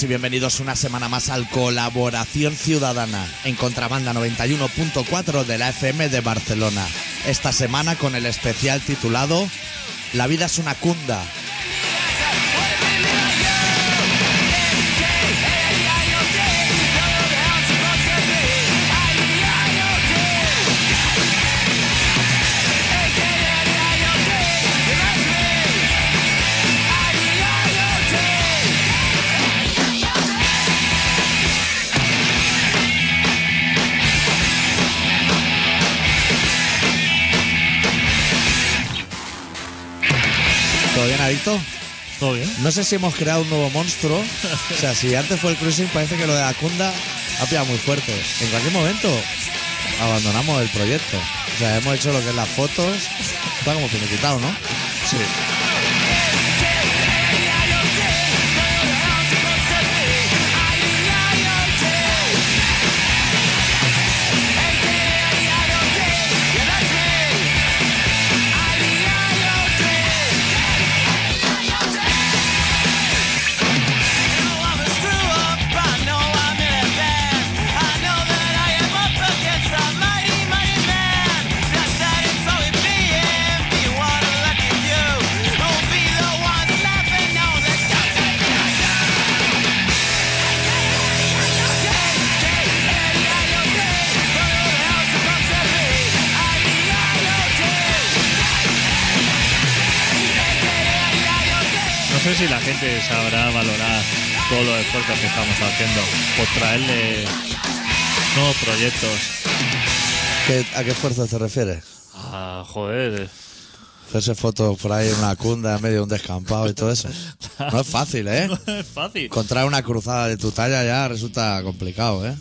Y bienvenidos una semana más al Colaboración Ciudadana en Contrabanda 91.4 de la FM de Barcelona. Esta semana con el especial titulado La vida es una cunda. Adicto? ¿Todo bien? No sé si hemos creado un nuevo monstruo. O sea, si antes fue el cruising, parece que lo de la cunda ha pillado muy fuerte. En cualquier momento abandonamos el proyecto. O sea, hemos hecho lo que es las fotos. Está como finiquitado, ¿no? Sí. Si la gente sabrá valorar todos los esfuerzos que estamos haciendo por traerle nuevos proyectos. ¿Qué- ¿A qué esfuerzo te refieres? Ah, joder. Hacerse fotos por ahí en una cunda en medio de un descampado y todo eso. No es fácil, ¿eh? No es fácil. Encontrar una cruzada de tu talla ya resulta complicado, ¿eh?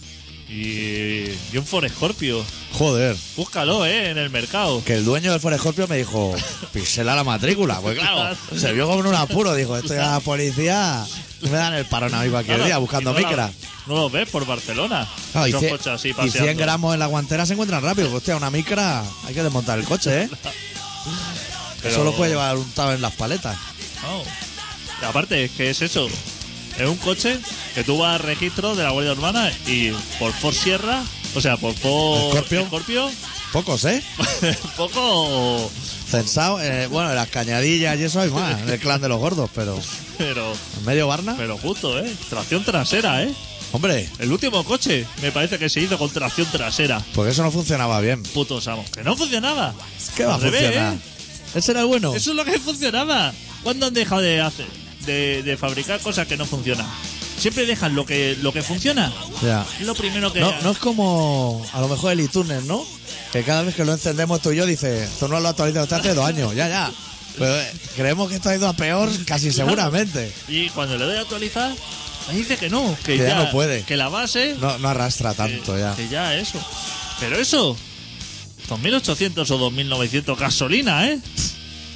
Y, y un Ford Scorpio. Joder. Búscalo, ¿eh? En el mercado. Que el dueño del Ford Scorpio me dijo, pixela la matrícula. Pues claro, se vio como en un apuro. Dijo, esto ya la policía me dan el parón a mí cualquier Claro, día buscando y no la- micra. no lo ves por Barcelona. Claro, y, Esos cien- coches así y paseando. 100 gramos en la guantera se encuentran rápido. Hostia, una micra hay que desmontar el coche, ¿eh? Pero- Solo puede llevar untado en las paletas. No. Y aparte, es que es eso. Es un coche que tú vas al registro de la Guardia Urbana y por Ford Sierra, o sea, por Ford Scorpio. Scorpio, Pocos, ¿eh? poco, Censado. eh, bueno, en las cañadillas y eso hay más. En el clan de los gordos, pero pero, en medio Barna. pero justo, ¿eh? Tracción trasera, ¿eh? Hombre, El último coche me parece que se hizo con tracción trasera. porque eso no funcionaba bien. Putos amos. Que no funcionaba. ¿Qué va a funcionar? ¿eh? Ese era el bueno. Eso es lo que funcionaba. ¿Cuándo han dejado de hacer? De, de fabricar cosas que no funcionan. Siempre dejan lo que, lo que funciona. Ya. Es lo primero que. No, no es como a lo mejor el iTunes, ¿no? Que cada vez que lo encendemos tú y yo dice, esto no lo actualizado usted hace dos años, ya, ya. Pero eh, creemos que esto ha ido a peor casi seguramente. Y cuando le doy a actualizar, me dice que no, que, Que ya no puede. Que la base. No, no arrastra tanto que, ya. que ya eso. Pero eso. 2.800 o 2.900 gasolina, ¿eh?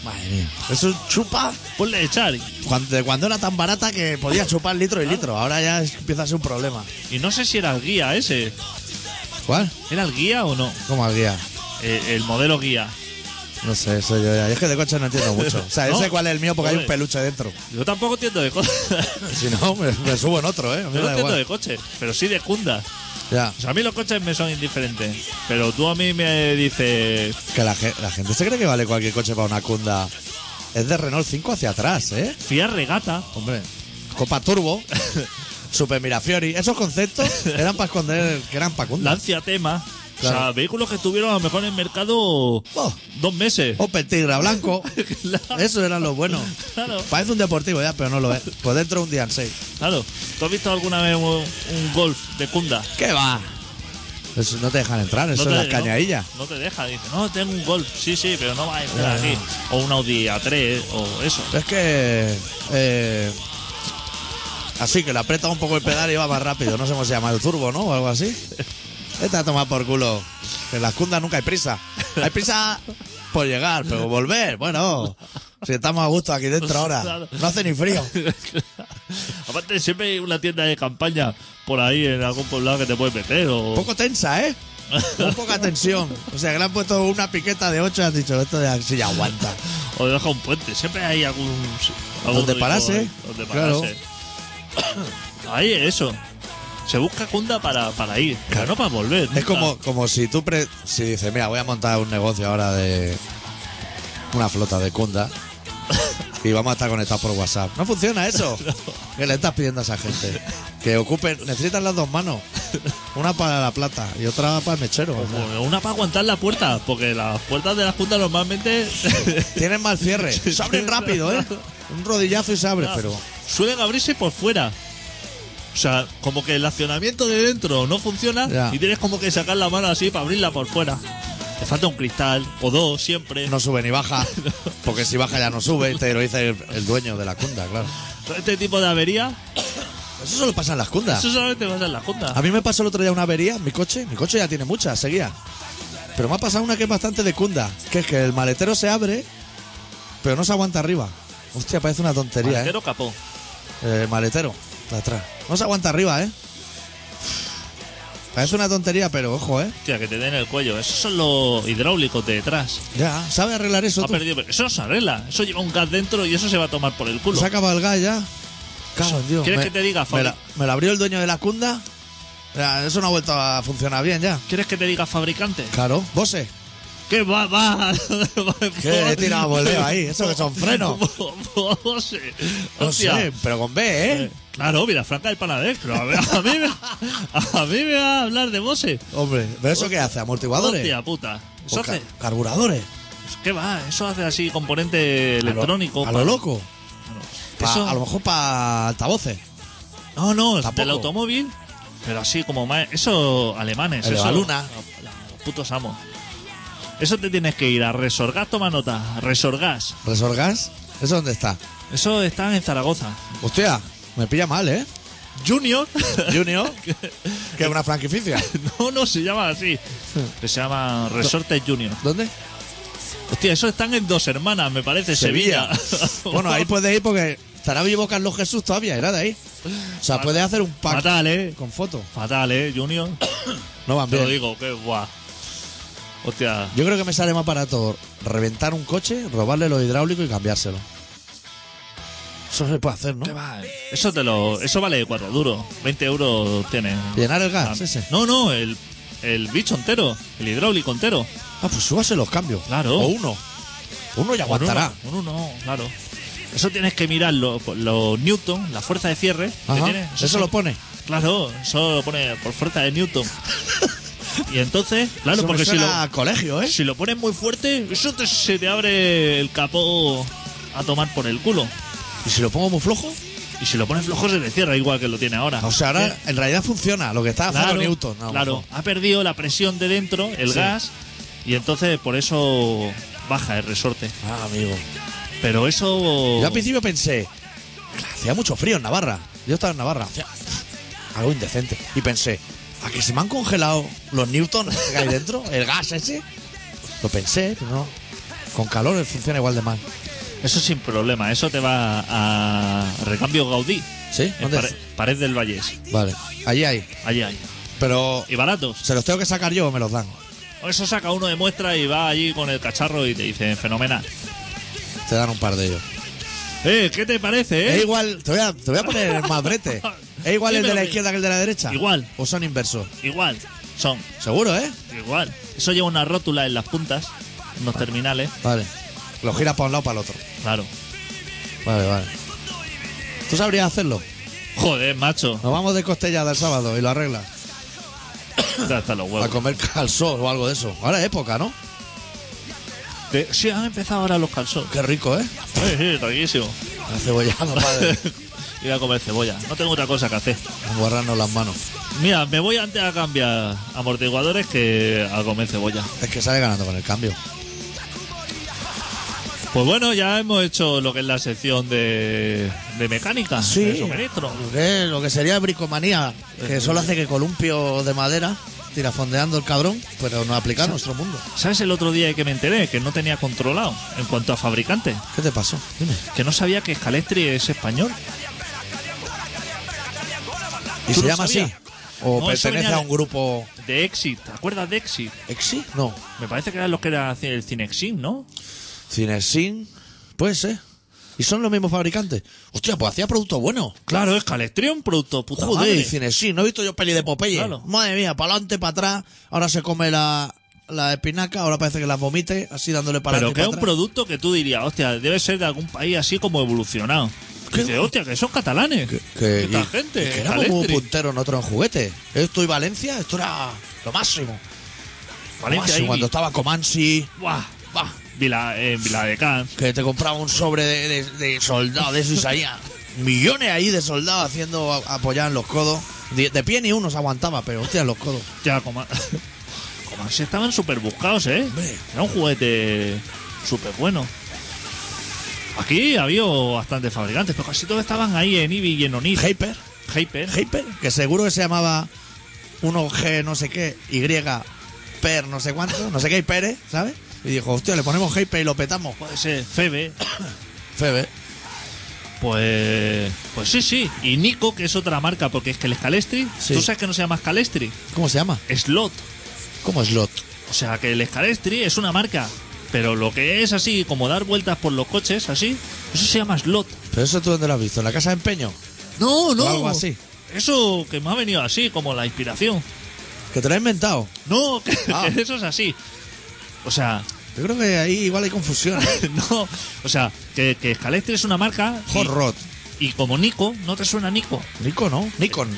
Madre mía. Eso chupa Ponle echar. cuando, cuando era tan barata que podía chupar litro y litro. Ahora ya es- empieza a ser un problema. Y no sé si era el guía ese. ¿Cuál? ¿Era el guía o no? ¿Cómo al guía? Eh, el modelo guía. No sé, eso yo ya. Es que de coche no entiendo mucho. O sea, yo ¿No? sé cuál es el mío porque hay un Joder. peluche dentro. Yo tampoco entiendo de cosas. Si no, me, me subo en otro, ¿eh? A mí Yo me no da entiendo igual. de coche, pero sí de cunda. Ya. O sea, a mí los coches me son indiferentes. Pero tú a mí me dices. Que la, ge- la gente se cree que vale cualquier coche para una cunda. Es de Renault 5 hacia atrás, ¿eh? Fiat Regata. Hombre. Copa Turbo. Super Mirafiori. Esos conceptos eran para esconder que eran para cunda. Lancia Tema. O sea, vehículos que estuvieron a lo mejor en el mercado Oh, dos meses. Opel Tigra Blanco. Claro, Eso eran los buenos. claro, Parece un deportivo ya, pero no lo es. Pues dentro un día en seis. claro. ¿Tú has visto alguna vez un, un golf de Cunda? ¿Qué va? Eso no te dejan entrar, eso No es cañadillas. No, no te deja, dice, no, tengo un golf. Sí, sí, pero no va a entrar aquí. O un Audi A3 o eso. Es que. eh, así que le aprieta un poco el pedal y va más rápido. No sé cómo se llama, el turbo, ¿no? O algo así. Esta a tomar por culo. Que en las cundas nunca hay prisa. Hay prisa por llegar, pero volver, bueno. Si estamos a gusto aquí dentro ahora. Claro. No hace ni frío. Aparte, siempre hay una tienda de campaña por ahí en algún poblado que te puedes meter. O... Un poco tensa, ¿eh? Un poca tensión. O sea, que le han puesto una piqueta de 8 y han dicho, esto ya, sí ya aguanta. O deja un puente. Siempre hay algún. algún Donde parase. Donde Claro. parase. Ahí, eso. Se busca cunda para, para ir, pero no para volver. Es nunca. como, como si tú pre- si dices, mira, voy a montar un negocio ahora de una flota de cunda y vamos a estar conectados por WhatsApp. No funciona eso. ¿Qué le estás pidiendo a esa gente? Que ocupen, necesitan las dos manos. Una para la plata y otra para el mechero. o sea, Como Una para aguantar la puerta, porque las puertas de las juntas normalmente tienen mal cierre. Se abren rápido, ¿eh? Un rodillazo y se abre, pero suelen abrirse por fuera. O sea, como que el accionamiento de dentro no funciona Ya. y tienes como que sacar la mano así para abrirla por fuera. Te falta un cristal o dos siempre. no sube ni baja. Porque si baja ya no sube, te lo dice el, el dueño de la cunda, claro. Este tipo de avería, Eso solo pasa en las cundas. eso solamente pasa en la junta. A mí me pasó el otro día una avería en mi coche. Mi coche ya tiene muchas, seguía. Pero me ha pasado una que es bastante de cunda. Que es que el maletero se abre, pero no se aguanta arriba. Hostia, parece una tontería, Maletero capó. ¿eh? El maletero, se aguanta arriba, ¿eh? Parece una tontería, pero ojo, ¿eh? Hostia, que te den el cuello. Esos son los hidráulicos de detrás. Ya, ¿sabe arreglar eso Ha tú? perdido. Eso no se arregla. Eso lleva un gas dentro y eso se va a tomar por el culo. Se ha acabado el gas ya. Cago en Dios. ¿Quieres Me- que te diga, me la, me la abrió el dueño de la cunda. Ya, eso no ha vuelto a funcionar bien ya. ¿Quieres que te diga fabricante? Claro, Bose. ¿Qué va? va? ¿Qué he tirado ahí? ¿Eso que son frenos? Bose. No Hostia. sé, pero con B, ¿eh? Claro, mira, Franca del Panadero. Pero a, ver, a mí me, a mí me va a hablar de Bose. Hombre, ¿pero eso qué hace? ¿Amortiguadores? Hostia puta. Eso ¿O ca- hace. ¿Carburadores? ¿Qué va? Eso hace así componente electrónico. A lo loco. Pa- Eso- A lo mejor para altavoces. No, no, Tampoco. del automóvil. Pero así como más. Eso, alemanes. El de eso, Baluna. Los, los putos amos. Eso te tienes que ir a Resorgas, toma nota. Resorgas. ¿Resorgas? ¿Eso dónde está? Eso está en Zaragoza. Hostia, me pilla mal, ¿eh? Junior. Junior, que es una franquicia. no, no se llama así. Que se llama Resortes Junior. ¿Dónde? Hostia, eso están en dos hermanas, me parece, Sevilla. bueno, ahí puedes ir porque estará vivo Carlos Jesús todavía, era de ahí. O sea, puedes hacer un pack Fatal, eh. con foto. Fatal, eh, Junior. No van Te lo bien. digo, que guau. Hostia. Yo creo que me sale más barato reventar un coche, robarle lo hidráulico y cambiárselo. Eso se puede hacer, ¿no? ¿Qué va? Eso te lo, eso vale cuatro duros. 20 euros tiene. Llenar el gas, Ah, ese. No, no, el, el bicho entero, el hidráulico entero. Ah, pues súbase los cambios. Claro. O uno. Uno ya Con aguantará. uno, con uno, claro. Eso tienes que mirar los los Newton, la fuerza de cierre. que Ajá. tiene. Eso lo pone. Claro, eso lo pone por fuerza de Newton. y entonces, claro, Eso me porque si suena lo, a colegio, ¿eh? si lo pones muy fuerte, eso te- se te abre el capó a tomar por el culo. ¿Y si lo pongo muy flojo? Y si lo pones flojo se te cierra igual que lo tiene ahora. O sea, ahora en realidad funciona. Lo que está claro, Newton. claro, ha perdido la presión de dentro, el Sí. gas, y entonces por eso baja el resorte. Ah, amigo. Pero eso... Yo al principio pensé, hacía mucho frío en Navarra. Yo estaba en Navarra, hacía algo indecente. Y pensé, ¿a que se me han congelado los Newton que hay dentro? ¿El gas ese? Lo pensé, pero no. Con calor funciona igual de mal. Eso sin problema, eso te va a Recambio Gaudí, ¿Sí? en ¿Dónde? Pare- Pared del Vallés. Vale, allí hay. Allí hay. Pero, Y baratos. ¿se los tengo que sacar yo o me los dan? Eso saca uno de muestra y va allí con el cacharro y te dice, fenomenal. Te dan un par de ellos. Eh, ¿qué te parece, Es eh? igual, te voy, a, te voy a poner el más brete. ¿Es igual el de la izquierda que el de la derecha? Igual. ¿O son inversos? Igual. Son. Seguro, ¿eh? Igual. Eso lleva una rótula en las puntas, en los terminales. Vale. Lo giras para un lado para el otro. Claro. Vale, vale. ¿Tú sabrías hacerlo? Joder, macho. Nos vamos de costellada el sábado y lo arreglas. Están los A huevos. comer calzón o algo de eso. Ahora es época, ¿no? De- sí, han empezado ahora los calzones. Qué rico, ¿eh? Sí, sí, riquísimo. El cebollado, padre. Ir a comer cebolla. No tengo otra cosa que hacer. Guardarnos las manos. Mira, me voy antes a cambiar amortiguadores que a comer cebolla. Es que sale ganando con el cambio. Pues bueno, ya hemos hecho lo que es la sección de, de mecánica, de suministro. Lo que, lo que sería bricomanía, que solo hace que columpio de madera, tirafondeando el cabrón, pero no aplica a nuestro mundo. ¿Sabes el otro día que me enteré? Que no tenía controlado en cuanto a fabricante. ¿Qué te pasó? Dime. Que no sabía que Scalestri es español. ¿Y ¿Tú se llama así? ¿O No, eso pertenece venía a de- un grupo De Exit. ¿Te acuerdas de Exit? Exi? No. Me parece que eran los que era el Cinexin, ¿no? Cinesin, puede ser. ¿Y son los mismos fabricantes? Hostia, pues hacía productos buenos. Claro, es Calestrión, producto puta Joder, madre. y cine, sí, no he visto yo peli de Popeye. Claro. Madre mía, para adelante, para atrás. Ahora se come la, la espinaca, ahora parece que las vomite, así dándole para Pero que es un producto que tú dirías, hostia, debe ser de algún país así como evolucionado. Dice, hostia, que son catalanes. Que, Esta y- gente, que muy Calestri. punteros nosotros en juguete. Esto y Valencia, esto era lo máximo. Lo Valencia máximo, ahí, cuando estaba Comansi, Buah, bah, Vila, en Vila de Cans. que te compraba un sobre de, de, de soldados, de eso y salía millones ahí de soldados haciendo apoyar en los codos. De, de pie ni uno se aguantaba, pero hostia, en los codos. Ya, como, si estaban súper buscados, ¿eh? Hombre. Era un juguete súper bueno. Aquí había bastantes fabricantes, pero casi todos estaban ahí en Ibi y en Onir. Hyper, Hyper. Hyper, que seguro que se llamaba 1G no sé qué, Y, Per no sé cuánto, no sé qué y Pérez, ¿sabes? Y dijo, hostia, le ponemos Hyper y lo petamos. Puede ser Febe. Febe. Pues. Pues sí, sí. Y Nico, que es otra marca, porque es que el Scalestri. Sí. ¿Tú sabes que no se llama Scalestri? ¿Cómo se llama? Slot. ¿Cómo Slot? O sea que el Scalestri es una marca. Pero lo que es así, como dar vueltas por los coches, así, eso se llama Slot. ¿Pero eso tú dónde lo has visto? ¿En la casa de empeño? No, no. O algo así. Eso que me ha venido así, como la inspiración. ¿Que te lo has inventado? No, que, Ah. que eso es así. O sea, Yo creo que ahí igual hay confusión. no. O sea, que, que Scalestri es una marca. y- Hot Rod. Y, como Nico, ¿no te suena Nico? Nico, ¿no? Nikon.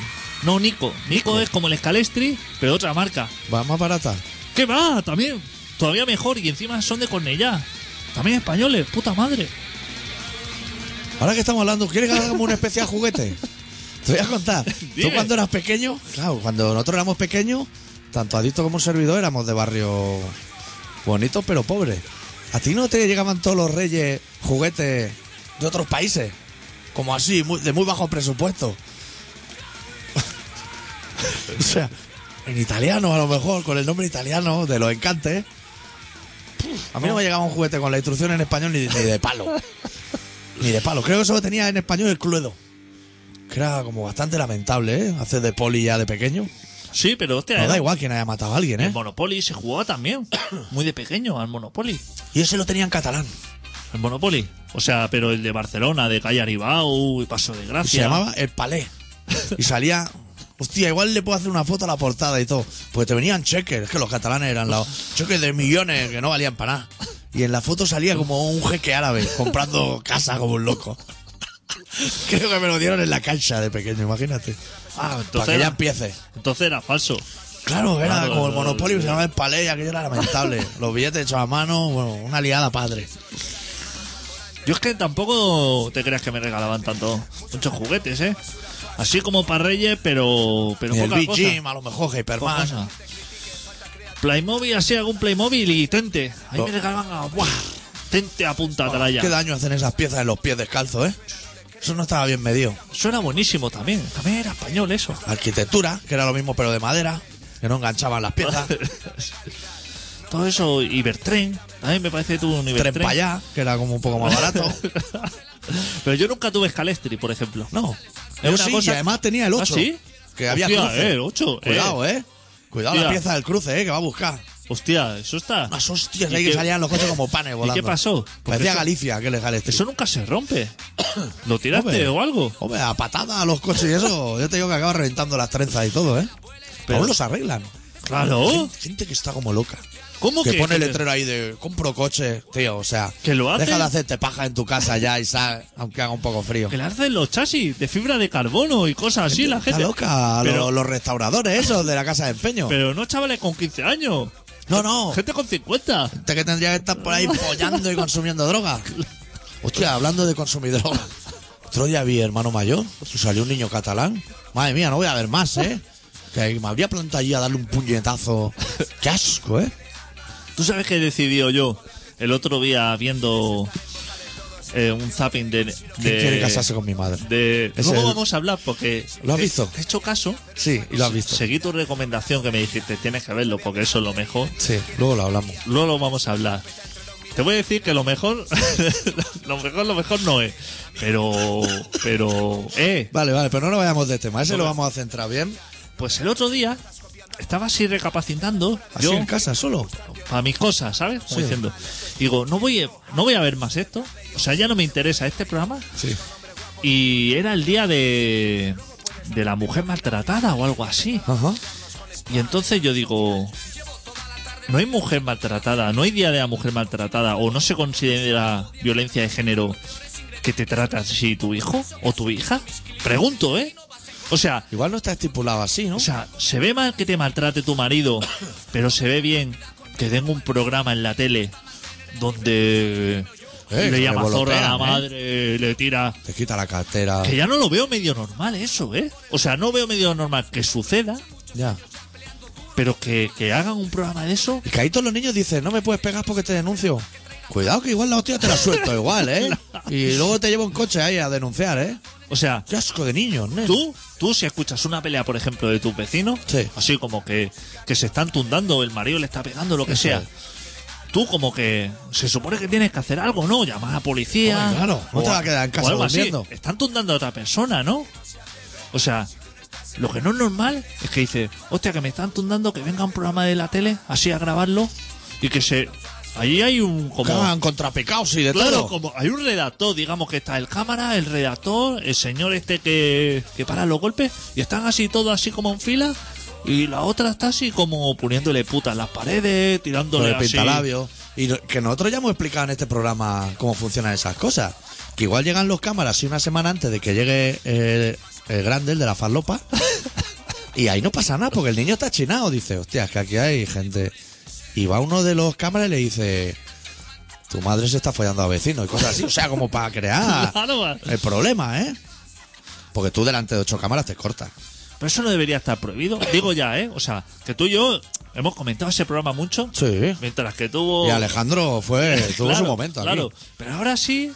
No, Nico. Nico, Nico. es como el Scalestri, pero otra marca. Va más barata. ¿Qué va? También. Todavía mejor. Y encima son de Cornellá. También españoles. Puta madre. Ahora que estamos hablando, ¿quieres que hagamos un especial juguete? Te voy a contar. Tú cuando eras pequeño, claro, cuando nosotros éramos pequeños, tanto Adicto como un servidor éramos de barrio bonitos pero pobres. ¿A ti no te llegaban todos los reyes juguetes de otros países? Como así, de muy bajo presupuesto. o sea, en italiano a lo mejor, con el nombre italiano de los encantes. A mí no me llegaba un juguete con la instrucción en español ni, ni de palo. Ni de palo. Creo que solo tenía en español el Cluedo. Que era como bastante lamentable, ¿eh? Hacer de poli ya de pequeño. Sí, pero hostia. No da igual quién haya matado a alguien, El ¿eh? Monopoly se jugaba también. Muy de pequeño al Monopoly. Y ese lo tenía en catalán. El Monopoly. O sea, pero el de Barcelona, de Calle Aribau y Paso de Y Gracia. se llamaba El Palé. Y salía. Hostia, igual le puedo hacer una foto a la portada y todo. Porque te venían cheques, es que los catalanes eran los cheques de millones que no valían para nada. Y en la foto salía como un jeque árabe comprando casa como un loco. Creo que me lo dieron en la cancha de pequeño, imagínate. Ah, Para entonces, que ya era, empiece. entonces era falso. Claro, era Claro, como el no, monopolio, no, se llamaba el palé y aquello era lamentable. Los billetes hechos a mano, bueno, una liada padre. Yo es que tampoco te creas que me regalaban tanto muchos juguetes, ¿eh? Así como para Reyes, pero pero Y el poca Big cosa. Jim, a lo mejor Hyperman. Playmobil, así algún Playmobil y Tente. Ahí Oh. me regalaban a ¡buah! Tente a punta atrás ya. Qué daño hacen esas piezas en los pies descalzos, ¿eh? Eso no estaba bien medido. Eso era buenísimo también. También era español eso. Arquitectura, que era lo mismo pero de madera, que no enganchaban las piezas. Todo eso, Ibertren. También me parece tú un Tren Ibertren. para allá, que era como un poco más barato. Pero yo nunca tuve Scalestri, por ejemplo. No. Es una sí, cosa- y además tenía el ¿Ah, 8. sí? Que había Hostia, cruce. eh, el 8, eh. Cuidado, eh. Cuidado la Hostia. pieza del cruce, eh, que va a buscar. Hostia, eso está. Unas hostias ¿Y ahí que qué- salían los coches como panes volando. qué pasó? Porque Parecía eso- Galicia, que legal este. Eso nunca se rompe. ¿Lo tiraste Hombre. o algo? Hombre, a patada a los coches y eso, yo te digo que acaba reventando las trenzas y todo, ¿eh? Pero aún los arreglan. Claro. Gente, gente que está como loca. ¿Cómo Que que? pone el letrero ahí de compro coche, tío, o sea. ¿Que lo hace? Deja de hacerte paja en tu casa ya y sal, aunque haga un poco frío. Que le hacen los chasis de fibra de carbono y cosas así, la Está gente. loca, Pero, los, los restauradores esos de la casa de empeño. pero no chavales con 15 años. No, no. Gente con 50. Gente que tendría que estar por ahí follando y consumiendo droga. Hostia, hablando de consumir droga. Otro día vi hermano mayor, salió un niño catalán. Madre mía, no voy a ver más, ¿eh? Que me habría plantado allí a darle un puñetazo. Qué asco, ¿eh? ¿Tú sabes qué he decidido yo el otro día viendo eh, un zapping de. de ¿Quién quiere casarse con mi madre? de- Luego el- vamos a hablar porque. ¿Lo has visto? He hecho caso. Sí, y lo has visto. Seguí tu recomendación que me dijiste, tienes que verlo porque eso es lo mejor. Sí, luego lo hablamos. Luego lo vamos a hablar. Te voy a decir que lo mejor, lo mejor, lo mejor no es. Pero, pero, eh, Vale, vale, pero no nos vayamos de tema. Ese lo vamos a centrar bien. pues el otro día estaba así recapacitando. Así yo, en casa, solo. para mis cosas, ¿sabes? Como Sí. diciendo. Digo, no voy, a- no voy a ver más esto. O sea, ya no me interesa este programa. Sí. Y era el día de, de la mujer maltratada o algo así. Ajá. Y entonces yo digo, no hay mujer maltratada, no hay día de la mujer maltratada o no se considera violencia de género que te trata así tu hijo o tu hija. Pregunto, ¿eh? O sea, Igual no está estipulado así, ¿no? o sea, se ve mal que te maltrate tu marido, pero se ve bien que tenga un programa en la tele donde Eh, que le llama zorra a la volotean, ¿eh? madre, le tira Te quita la cartera. que ya no lo veo medio normal eso, ¿eh? O sea, no veo medio normal que suceda, Ya. pero que, que hagan un programa de eso. Y que ahí todos los niños dicen, no me puedes pegar porque te denuncio. Cuidado que igual la hostia te la suelto igual, ¿eh? Y luego te llevo un coche ahí a denunciar, ¿eh? O sea, Qué asco de niños, ¿no? tú, tú si escuchas una pelea, por ejemplo, de tus vecinos, Sí. así como que, que se están tundando, el marido le está pegando, lo que Eso sea. es. Tú como que se supone que tienes que hacer algo, ¿no? Llamar a la policía. Hombre, claro, no o te vas a quedar en casa o algo así. durmiendo. Están tundando a otra persona, ¿no? O sea, lo que no es normal es que dice, hostia, que me están tundando, que venga un programa de la tele, así a grabarlo, y que se... Allí hay un como... y de Claro, todo. como hay un redactor, digamos que está el cámara, el redactor, el señor este que, que para los golpes, y están así todos así como en fila, y la otra está así como poniéndole putas en las paredes, Con tirándole el así. pintalabios. Y no- que nosotros ya hemos explicado en este programa cómo funcionan esas cosas. Que igual llegan los cámaras así una semana antes de que llegue eh, el grande, el de la farlopa. y ahí no pasa nada porque el niño está chinado. Dice, hostia, es que aquí hay gente. Y va uno de los cámaras y le dice, tu madre se está follando a vecinos y cosas así. O sea, como para crear el problema, ¿eh? Porque tú delante de ocho cámaras te cortas. pero eso no debería estar prohibido. Digo ya, ¿eh? O sea, que tú y yo hemos comentado ese programa mucho, Sí. mientras que tuvo... Y Alejandro fue, tuvo Claro, su momento aquí. Claro, pero ahora sí,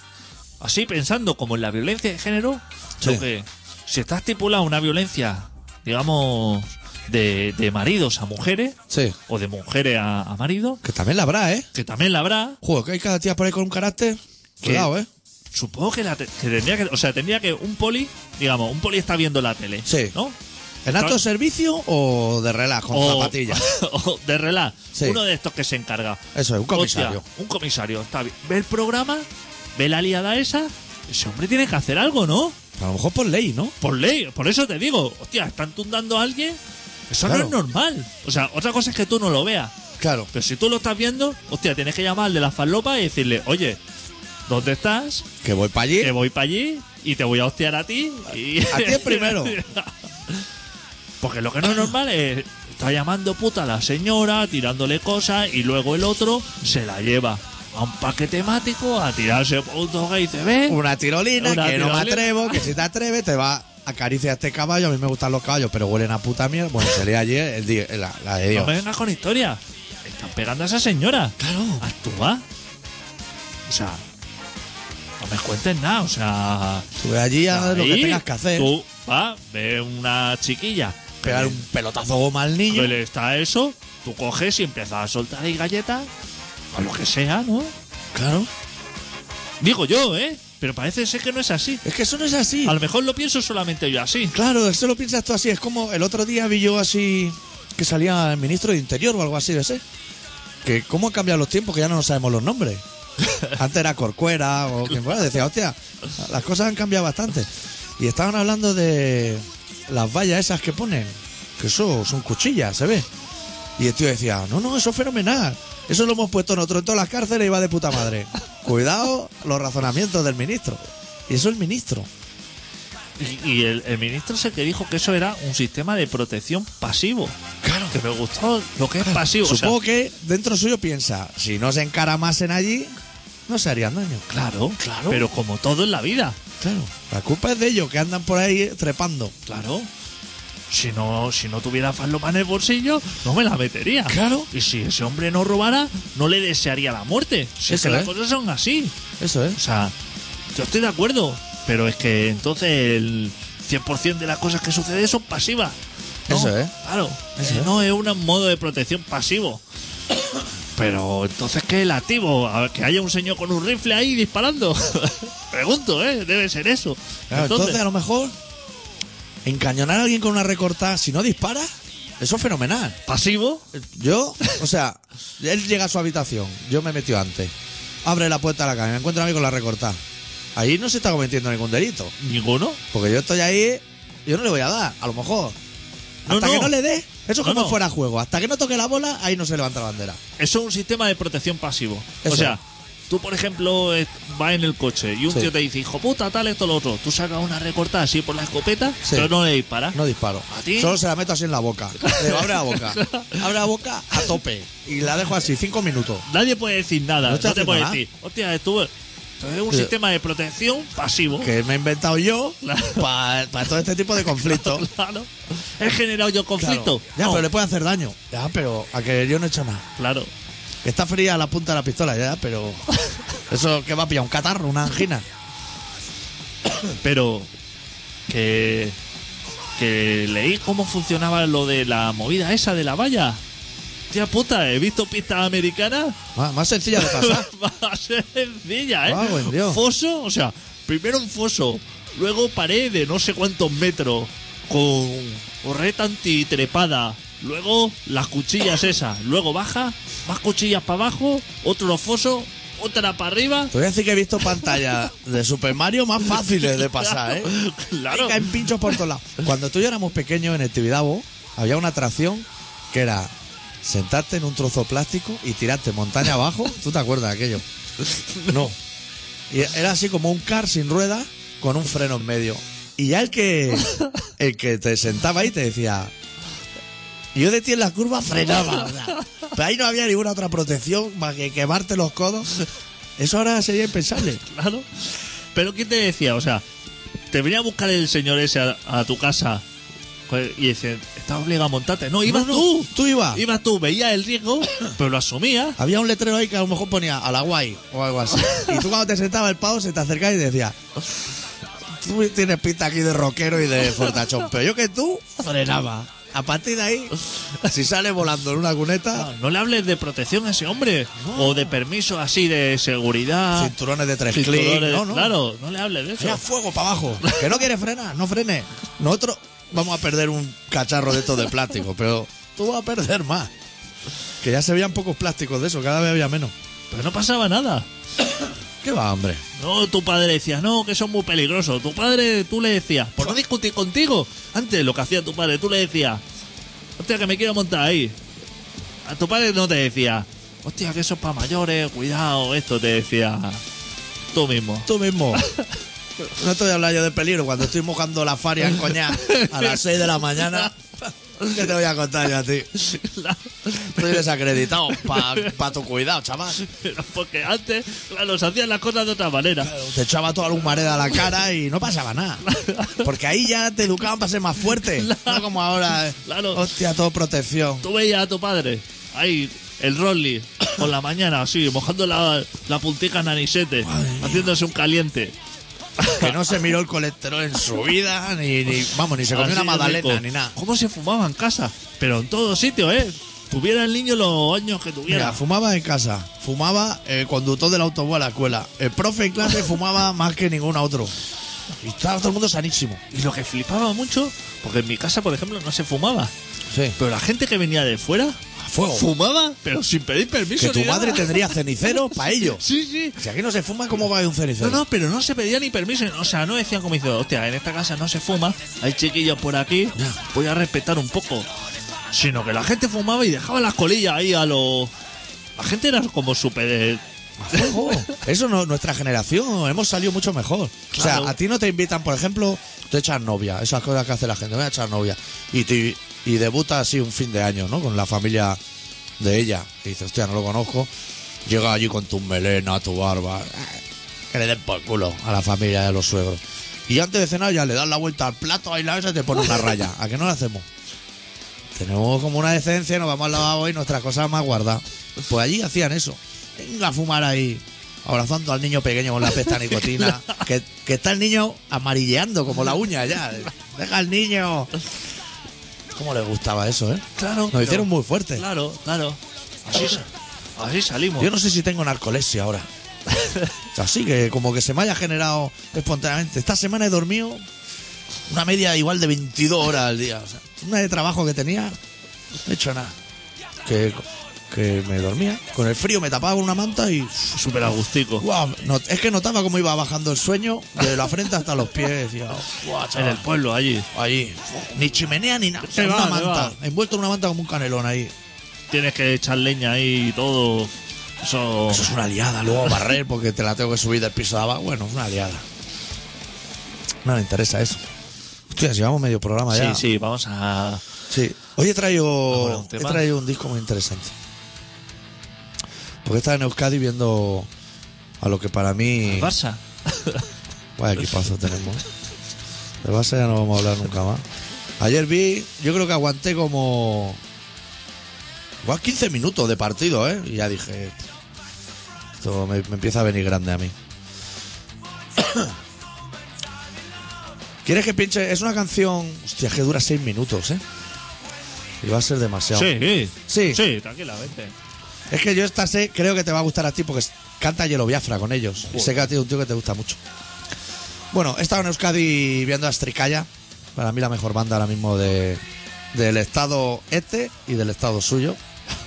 así pensando como en la violencia de género, Sí. que si está estipulada una violencia, digamos, de, de maridos a mujeres, Sí. o de mujeres a, a maridos, Que también la habrá, ¿eh? que también la habrá, Joder, que hay cada tía por ahí con un carácter. Que- Cuidado, ¿eh? supongo que, la te- que tendría que, o sea, tendría que un poli, digamos, un poli está viendo la tele, Sí. ¿no? ¿En acto de servicio o de relax con O, zapatillas? o de relá, Sí. uno de estos que se encarga. Eso es, un comisario. Hostia, un comisario, está bien. Ve el programa, ve la liada esa, ese hombre tiene que hacer algo, ¿no? A lo mejor por ley, ¿no? Por ley, por eso te digo, hostia, están tundando a alguien, eso Claro. no es normal. O sea, otra cosa es que tú no lo veas. Claro. Pero si tú lo estás viendo, hostia, tienes que llamar al de la farlopa y decirle, oye, ¿dónde estás? Que voy para allí. Que voy para allí y te voy a hostiar a ti. Y... A ti primero. Porque lo que no es normal es. Está llamando puta a la señora, tirándole cosas y luego el otro se la lleva a un parque temático a tirarse un toque y dice, ve. Una tirolina, Una que no me tirolina. atrevo, que si te atreves te va a acariciar este caballo. A mí me gustan los caballos, pero huelen a puta mierda. Bueno, sería allí el día- la, la de No Dios. me vengas con historia. Están pegando a esa señora. Claro. Actúa. O sea, no me cuentes nada. O sea, Tú ve allí a lo que ahí tengas que hacer. Tú vas, ve una chiquilla. que Pegar le- un pelotazo goma al niño. que le está eso. Tú coges y empiezas a soltar ahí galletas. O lo que sea, ¿no? Claro. Digo yo, ¿eh? Pero parece ser que no es así. Es que eso no es así. A lo mejor lo pienso solamente yo así. Claro, eso lo piensas tú así. Es como el otro día vi yo así que salía el ministro de Interior o algo así de ese. Que cómo han cambiado los tiempos que ya no nos sabemos los nombres. Antes era Corcuera o quien fuera. Decía, hostia, las cosas han cambiado bastante. Y estaban hablando de las vallas esas que ponen. Que eso son cuchillas, se ve. Y el tío decía, no, no, eso es fenomenal. Eso lo hemos puesto nosotros en todas las cárceles y va de puta madre. Cuidado los razonamientos del ministro. Y eso es el ministro. Y, y el, el ministro es el que dijo que eso era un sistema de protección pasivo. Claro. Que me gustó lo que es pasivo. O sea, Supongo que dentro suyo piensa, si no se encaramasen allí, no se harían daño. claro, Claro. Pero como todo en la vida. Claro. La culpa es de ellos, que andan por ahí trepando. Claro. Si no, si no tuviera falopa en el bolsillo, no me la metería. Claro. Y si ese hombre no robara, no le desearía la muerte. Si es que las es. cosas son así. Eso O es. sea, yo estoy de acuerdo. Pero es que entonces el 100% de las cosas que suceden son pasivas. ¿no? Eso es. Claro. Eso Eh, es. No es un modo de protección pasivo. Pero entonces, ¿qué es el activo? A ver, que haya un señor con un rifle ahí disparando. Pregunto, ¿eh? Debe ser eso. Claro, entonces, a lo mejor encañonar a alguien con una recortada, si no dispara, Eso es fenomenal. Pasivo. Yo, o sea, él llega a su habitación, yo me metió antes, abre la puerta de la cama me encuentro a mí con la recortada. Ahí no se está cometiendo ningún delito. Ninguno. Porque yo estoy ahí, yo no le voy a dar, a lo mejor. No, Hasta no. que no le dé, eso es No, como fuera juego. Hasta que no toque la bola, ahí no se levanta la bandera. Eso es un sistema de protección pasivo. Eso. O sea, tú, por ejemplo, eh, vas en el coche y un Sí. tío te dice, hijo puta, tal, esto, lo otro. Tú sacas una recortada así por la escopeta, Sí. pero no le disparas. No disparo. ¿A ti? Solo se la meto así en la boca. Le digo, abre la boca. Abre la boca a tope. Y la dejo así, cinco minutos. Nadie puede decir nada. No No, te haciendo puede nada. decir, hostia, estuvo. Esto es un Sí. sistema de protección pasivo. Que me he inventado yo Claro. para todo este tipo de conflictos. Claro. He generado yo conflicto. Claro. Ya, No. pero le puede hacer daño. Ya, pero a que yo no he hecho nada. Claro. Que está fría la punta de la pistola, ya, pero. Eso que va a pillar un catarro, una angina. Pero que que leí cómo funcionaba lo de la movida esa de la valla. Tía puta, he visto pistas americanas Más, más sencilla de pasar. Ser sencilla, ¿eh? Cago en Dios. Foso, o sea, primero un foso, luego pared de no sé cuántos metros, con correta antitrepada, luego las cuchillas esas, luego baja, más cuchillas para abajo, otro foso, otra para arriba. Te voy a decir que he visto pantallas de Super Mario más fáciles de pasar, ¿eh? Claro. Caen pinchos por todos lados. Cuando tú y yo éramos pequeños en el Tibidabo, había una atracción que era sentarte en un trozo plástico y tirarte montaña abajo. ¿Tú te acuerdas de aquello? No. Y era así como un car sin ruedas con un freno en medio. Y ya el que, el que te sentaba ahí te decía. Y yo de ti en la curva frenaba. o sea, pero ahí no había ninguna otra protección más que quemarte los codos. Eso ahora sería impensable. Claro. Pero ¿quién te decía? O sea, te venía a buscar el señor ese a, a tu casa joder, y dice, estás obligado a montarte. No, ibas No, no, tú. Tú ibas. Ibas tú, veías el riesgo, pero lo asumías. Había un letrero ahí que a lo mejor ponía a la guay o algo así. Y tú cuando te sentabas el pavo se te acercaba y decía, tú tienes pinta aquí de rockero y de fortachón, pero yo que tú frenaba. A partir de ahí, si sale volando en una cuneta, No le hables de protección a ese hombre. O de permiso así de seguridad. cinturones de tres clics, no, no. Claro, no le hables de eso. Mira, fuego para abajo. Que no quiere frenar, no frene. Nosotros vamos a perder un cacharro de estos de plástico, pero tú vas a perder más. Que ya se veían pocos plásticos de eso, cada vez había menos. Pero no pasaba nada. ¿Qué va, hombre? No, tu padre decía, no, que son muy peligrosos. Tu padre, tú le decías, por no discutir contigo. Antes lo que hacía tu padre, tú le decías, hostia, que me quiero montar ahí. A tu padre no te decía, hostia, que eso es para mayores, cuidado, esto te decía tú mismo. Tú mismo. No estoy hablando yo de peligro cuando estoy mojando la faria en coñac a las 6 de la mañana. ¿Qué te voy a contar yo a ti? Estoy desacreditado para tu cuidado, chaval. Pero Porque antes, claro, se hacían las cosas de otra manera. Te echaba toda la humareda a la cara y no pasaba nada. Porque ahí ya te educaban para ser más fuerte. No como ahora. eh. Claro. Hostia, todo protección. Tú veías a tu padre, ahí, el Rolly, por la mañana, así, mojando la, la puntica en anisete, haciéndose un caliente. Que no se miró el colesterol en su vida, ni, ni vamos, ni se comió Así una de magdalena, rico. ni nada. ¿Cómo se fumaba en casa? Pero en todos sitios, ¿eh? Tuviera el niño los años que Mira, tuviera. fumaba en casa, fumaba el conductor del autobús a la escuela. El profe en clase fumaba más que ningún otro. Y estaba todo el mundo sanísimo. Y lo que flipaba mucho, porque en mi casa, por ejemplo, no se fumaba. Sí. Pero la gente que venía de fuera fuego. fumaba, pero sin pedir permiso. Que tu ni nada. madre tendría cenicero para ello. Sí, sí. Si aquí no se fuma, ¿cómo va a haber un cenicero? No, no, pero no se pedía ni permiso. O sea, no decían como dice, hostia, en esta casa no se fuma, hay chiquillos por aquí, voy a respetar un poco. Sino que la gente fumaba y dejaba las colillas ahí a los. La gente era como súper. Eso no, nuestra generación, hemos salido mucho mejor. O sea, a ti no te invitan, por ejemplo, te echas novia, esas cosas que hace la gente, voy a echar novia. Y, te, y debuta así un fin de año, ¿no? Con la familia de ella. Y dices, hostia, no lo conozco. Llega allí con tu melena, tu barba. ah, Que le den por culo a la familia de los suegros. Y antes de cenar ya le das la vuelta al plato ahí la esa y te pone una raya. ¿A qué no lo hacemos? Tenemos como una decencia, nos vamos al lavabo y nuestras cosas más guardadas. Pues allí hacían eso. Venga a fumar ahí, abrazando al niño pequeño con la pesta nicotina. Que, que está el niño amarilleando como la uña ya. Deja al niño. ¿Cómo le gustaba eso, eh? Claro. Nos pero- hicieron muy fuerte. Claro, claro. Así, así salimos. Yo no sé si tengo narcolepsia ahora. Así que como que se me haya generado espontáneamente. Esta semana he dormido una media igual de 22 horas al día. O sea, una de trabajo que tenía No he hecho nada. Que, que me dormía. Con el frío me tapaba con una manta y. Súper agustico. Guau, no- es que notaba cómo iba bajando el sueño de la frente hasta los pies. Decía, guau, En chaval. el pueblo, allí. Allí. Ni chimenea ni nada. Una va, manta. Envuelto en una manta como un canelón ahí. Tienes que echar leña ahí y todo. Eso. Eso es una liada. Luego barrer porque te la tengo que subir del piso de abajo. Bueno, es una liada. No le interesa eso. Hostia, llevamos medio programa Sí, ya. sí, vamos a. Sí. Hoy he Ahora traído, un he tema. traído un disco muy interesante. Porque estaba en Euskadi viendo a lo que para mí. Barça. Vaya equipazo tenemos. De Barça ya no vamos a hablar nunca más. Ayer vi, yo creo que aguanté como. Igual 15 minutos de partido, ¿eh? Y ya dije. Esto me, me empieza a venir grande a mí. ¿Quieres que pinche? Es una canción. Hostia, que dura 6 minutos, ¿eh? Y va a ser demasiado. Sí, Sí. Sí, tranquilamente. Es que yo esta sé, creo que te va a gustar a ti porque canta Hielo Biafra con ellos. Y sé que a ti un tío que te gusta mucho. Bueno, he estado en Euskadi viendo a Stricaya. Para mí la mejor banda ahora mismo de, del estado este y del estado suyo.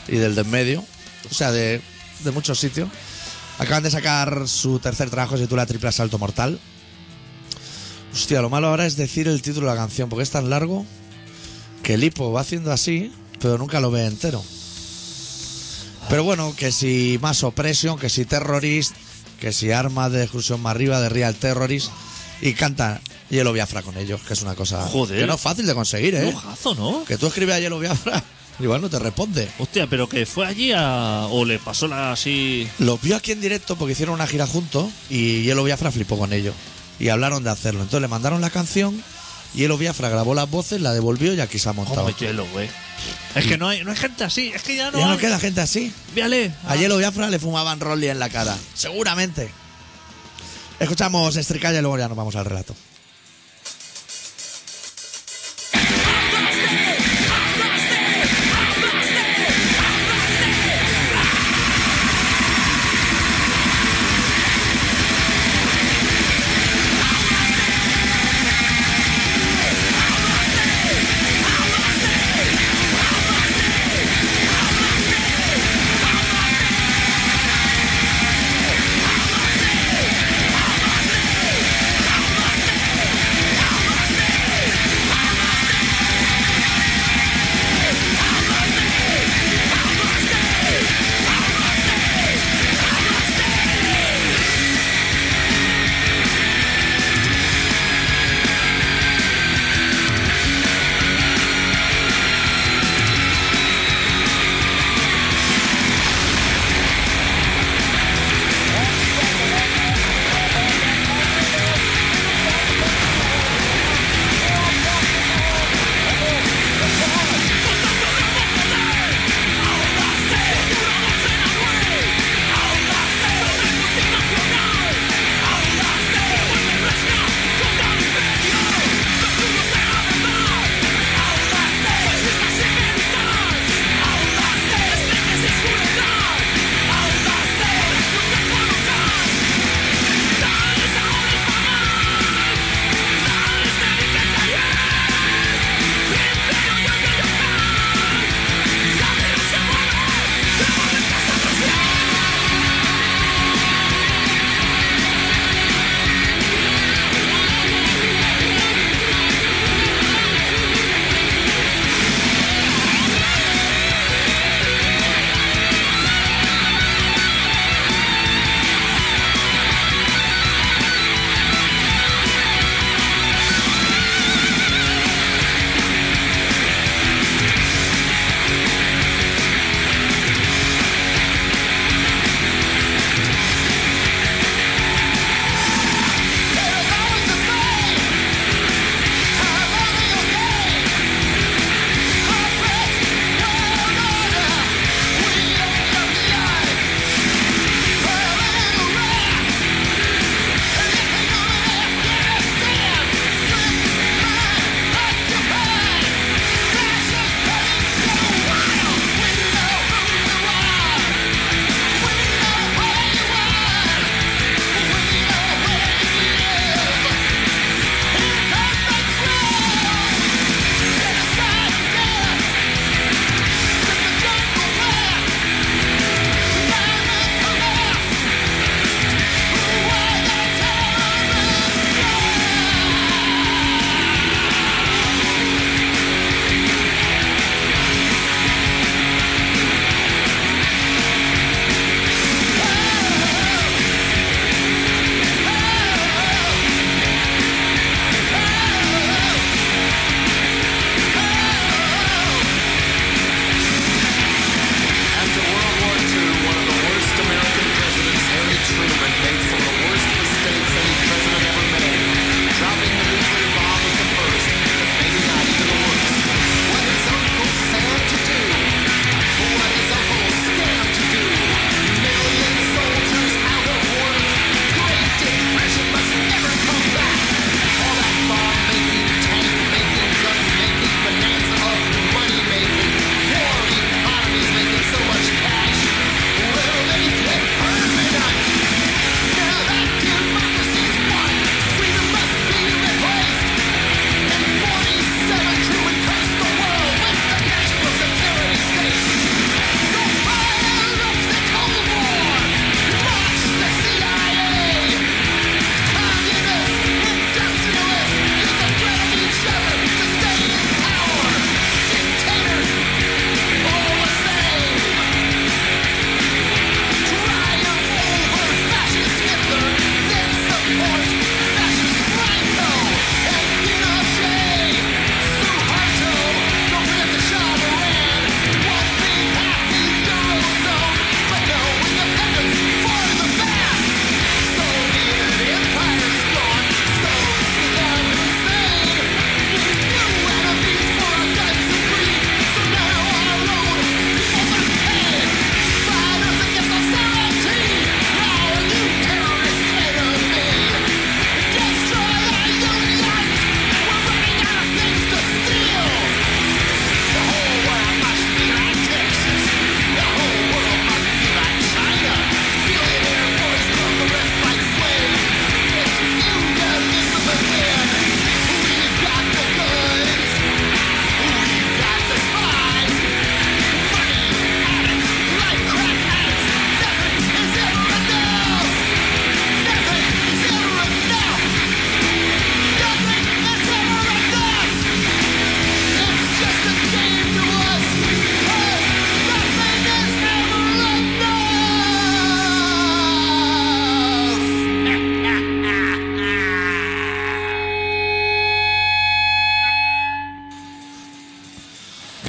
Y del de en medio. O sea, de, de muchos sitios. Acaban de sacar su tercer trabajo, se titula Triple Asalto Mortal. Hostia, lo malo ahora es decir el título de la canción, porque es tan largo que el hipo va haciendo así, pero nunca lo ve entero. Pero bueno, que si más opresión, que si terrorist, que si armas de exclusión más arriba, de real terrorist. Y canta Hielo Biafra con ellos, que es una cosa Joder. que no es fácil de conseguir, ¿eh? ¿no? Que tú escribes a Hielo Biafra, igual no te responde. Hostia, pero que fue allí a. O le pasó la así. Los vio aquí en directo porque hicieron una gira juntos y Hielo Biafra flipó con ellos. Y hablaron de hacerlo. Entonces le mandaron la canción, Hielo Biafra grabó las voces, la devolvió y aquí se ha montado. Hombre, hielo, güey. Es que no hay, no hay gente así, es que ya no. ya no hay. queda gente así. Véale. A Hielo Biafra le fumaban Rolly en la cara. Seguramente. Escuchamos Estricalla y luego ya nos vamos al relato.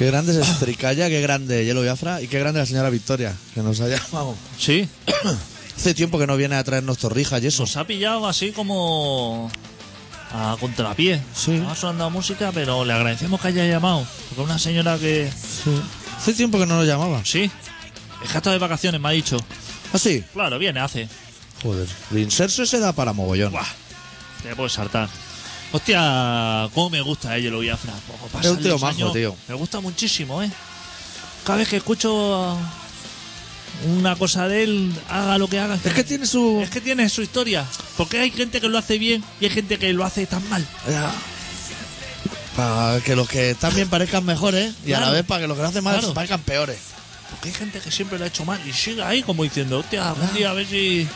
Qué grande es Estricalla, qué grande Hielo Biafra y qué grande la señora Victoria, que nos ha llamado. Sí, Hace tiempo que no viene a traernos torrijas y eso. nos ha pillado así como a contrapié. Sí. Estaba sonando música, pero le agradecemos que haya llamado. Porque una señora que. Hace tiempo que no nos llamaba. Sí, es que está de vacaciones, me ha dicho. ¿Ah, sí? Claro, viene, hace. Joder. El inserso se da para mogollón. Buah, te puedes saltar. Hostia, cómo me gusta ella, lo Biafra. Es un tío majo, tío. Me gusta muchísimo, ¿eh? Cada vez que escucho una cosa de él, haga lo que haga. Es que tiene su... Es que tiene su historia. Porque hay gente que lo hace bien y hay gente que lo hace tan mal. Ya. Para que los que están bien parezcan mejores y a la vez para que los que lo hacen mal Claro. parezcan peores. Porque hay gente que siempre lo ha hecho mal y sigue ahí como diciendo, hostia, algún día a ver si.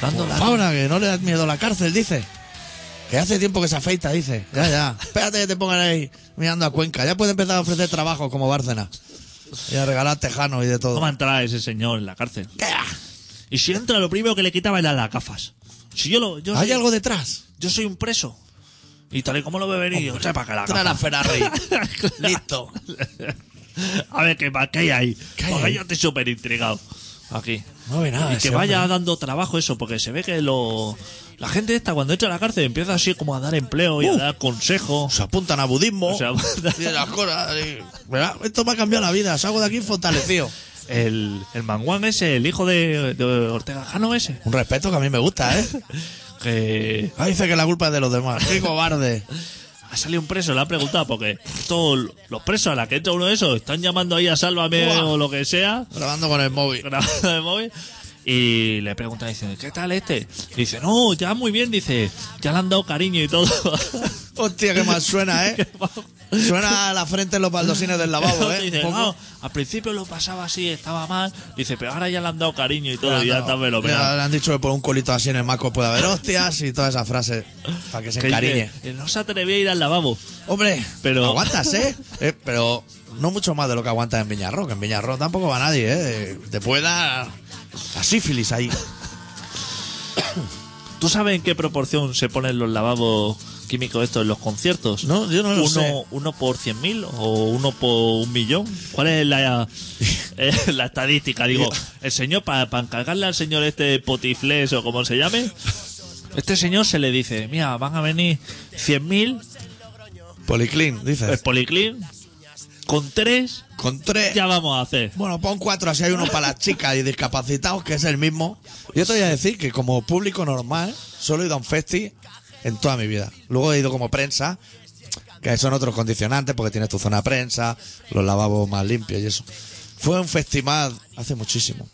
Dando la. Fabra, que no le da miedo a la cárcel, dice. Que hace tiempo que se afeita, dice. Ya, ya. Espérate que te pongan ahí mirando a Cuenca. Ya puede empezar a ofrecer trabajo como Bárcena. Y a regalar tejanos y de todo. ¿Cómo entrará ese señor en la cárcel? ¿Qué? Y si entra, lo primero que le quitaba era las gafas. Si yo lo. Yo ¿Hay soy, algo detrás? yo soy un preso. Y tal y como lo ve venir, o sea, para que la Trae la. Ferrari. Listo. A ver, ¿qué, qué hay ahí? ¿Qué hay Porque ahí? yo estoy súper intrigado. Aquí. No ve nada. y que vaya hombre. dando trabajo eso, porque se ve que lo. La gente esta, cuando entra a la cárcel, empieza así como a dar empleo y Uh. a dar consejos. Se apuntan a budismo. Y las cosas. y- ¿verdad? Esto me ha cambiado la vida. Salgo de aquí fortalecido. el, el manguán ese, el hijo de, de Ortega Jano ese, Un respeto que a mí me gusta, ¿eh? que Ah, dice que la culpa es de los demás. Qué cobarde. ha salido un preso, le ha preguntado, porque todos los presos a la que entra uno de esos están llamando ahí a Sálvame Buah. o lo que sea, Grabando con el móvil. grabando de móvil. Y le pregunta, dice, ¿qué tal este? Y dice, no, ya muy bien, dice, ya le han dado cariño y todo. Hostia, qué mal suena, ¿eh? Suena a la frente en los baldosines del lavabo, ¿eh? Dice, no, al principio lo pasaba así, estaba mal. Dice, pero ahora ya le han dado cariño y todo, y ya no, está ya le han dicho que por un colito así en el maco puede haber hostias y todas esas frases para que se Que encariñe. dice, no se atrevía a ir al lavabo. Hombre, Pero- aguantas, ¿eh? Eh, Pero no mucho más de lo que aguantas en Viñarro, que en Viñarro tampoco va nadie, ¿eh? Te puede dar la sífilis ahí. ¿Tú sabes en qué proporción se ponen los lavabos químicos estos en los conciertos? No, yo no lo uno, sé. ¿Uno por cien mil o uno por un millón? ¿Cuál es la, eh, la estadística? Digo, el señor, para encargarle al señor este potifles o como se llame, este señor se le dice, mira, van a venir cien mil, Policlin, el dices. policlin, con tres Con tres. ya vamos a hacer. Bueno, pon cuatro, así hay uno para las chicas y discapacitados, que es el mismo. Yo te voy a decir que como público normal, solo he ido a un festi en toda mi vida. Luego he ido como prensa, que son otros condicionantes, porque tienes tu zona prensa, los lavabos más limpios y eso. Fue un festival hace muchísimo.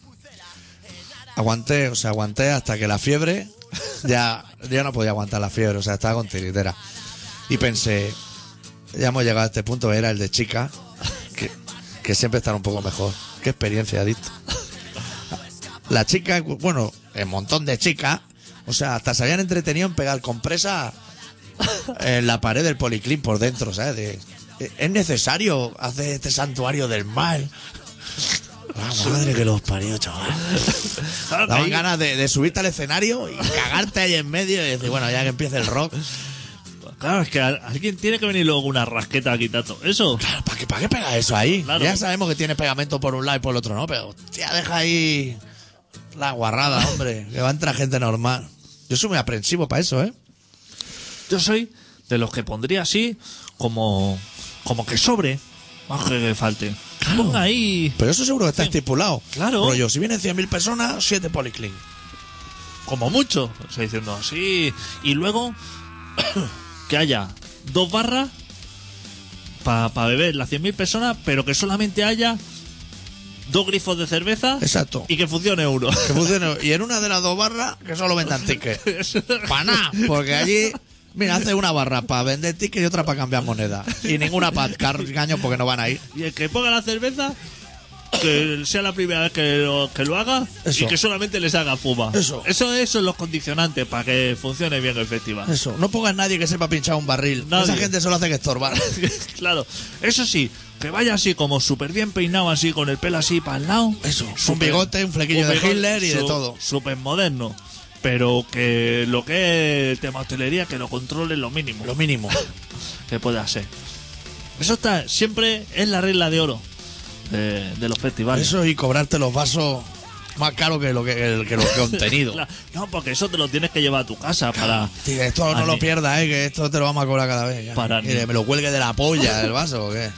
Aguanté, o sea, aguanté hasta que la fiebre, ya, ya no podía aguantar la fiebre, o sea, estaba con tiritera. Y pensé, ya hemos llegado a este punto, era el de chica, que, que siempre están un poco mejor. Qué experiencia, adicto. La chica, bueno, el montón de chicas, o sea, hasta se habían entretenido en pegar compresa en la pared del policlín por dentro, ¿sabes? De- ¿Es necesario hacer este santuario del mal? La madre que los parió, chaval. Claro Daban ahí- ganas de, de subirte al escenario y cagarte ahí en medio y decir, bueno, ya que empiece el rock. Claro, es que alguien tiene que venir luego una rasqueta a quitar todo eso. Claro, ¿para qué, ¿para qué pega eso ahí? Claro. Ya sabemos que tiene pegamento por un lado y por el otro, ¿no? Pero, tía, deja ahí la guarrada, hombre. Que va a entrar gente normal. Yo soy muy aprensivo para eso, ¿eh? Yo soy de los que pondría así como, como que sobre, más que que falte. Ponga ahí Pero eso seguro que está Sí. estipulado. Claro. Rollo, si vienen 100.000 personas, 7 policlín. como mucho, o sea, diciendo así. Y luego que haya dos barras para beber las 100.000 personas, pero que solamente haya dos grifos de cerveza Exacto. y que funcione uno. Que funcione. Y en una de las dos barras, que solo vendan tickets. Para nada. Porque allí, mira, hace una barra para vender tickets y otra para cambiar moneda. Y ninguna para caños porque no van a ir. Y el que ponga la cerveza, que sea la primera vez que lo, que lo haga Eso. y que solamente les haga fuma. Eso. Eso, eso son los condicionantes para que funcione bien el festival. Eso. No pongas nadie que sepa pinchar un barril. Nadie. Esa gente solo hace que estorbar. claro, eso sí, que vaya así como súper bien peinado, así con el pelo así para el lado. Eso. Un bigote, un flequillo un de bigote Hitler y de todo. Súper moderno. Pero que lo que es el tema hostelería, que lo controle lo mínimo Lo mínimo. que pueda ser. Eso está, siempre es la regla de oro de, de los festivales. Eso y cobrarte los vasos más caro que lo que, que, contenidos. Claro, No, porque eso te lo tienes que llevar a tu casa para. Sí, esto no lo pierdas, eh, que esto te lo vamos a cobrar cada vez. ya. Para de- me lo cuelgue de la polla del vaso, ¿o qué?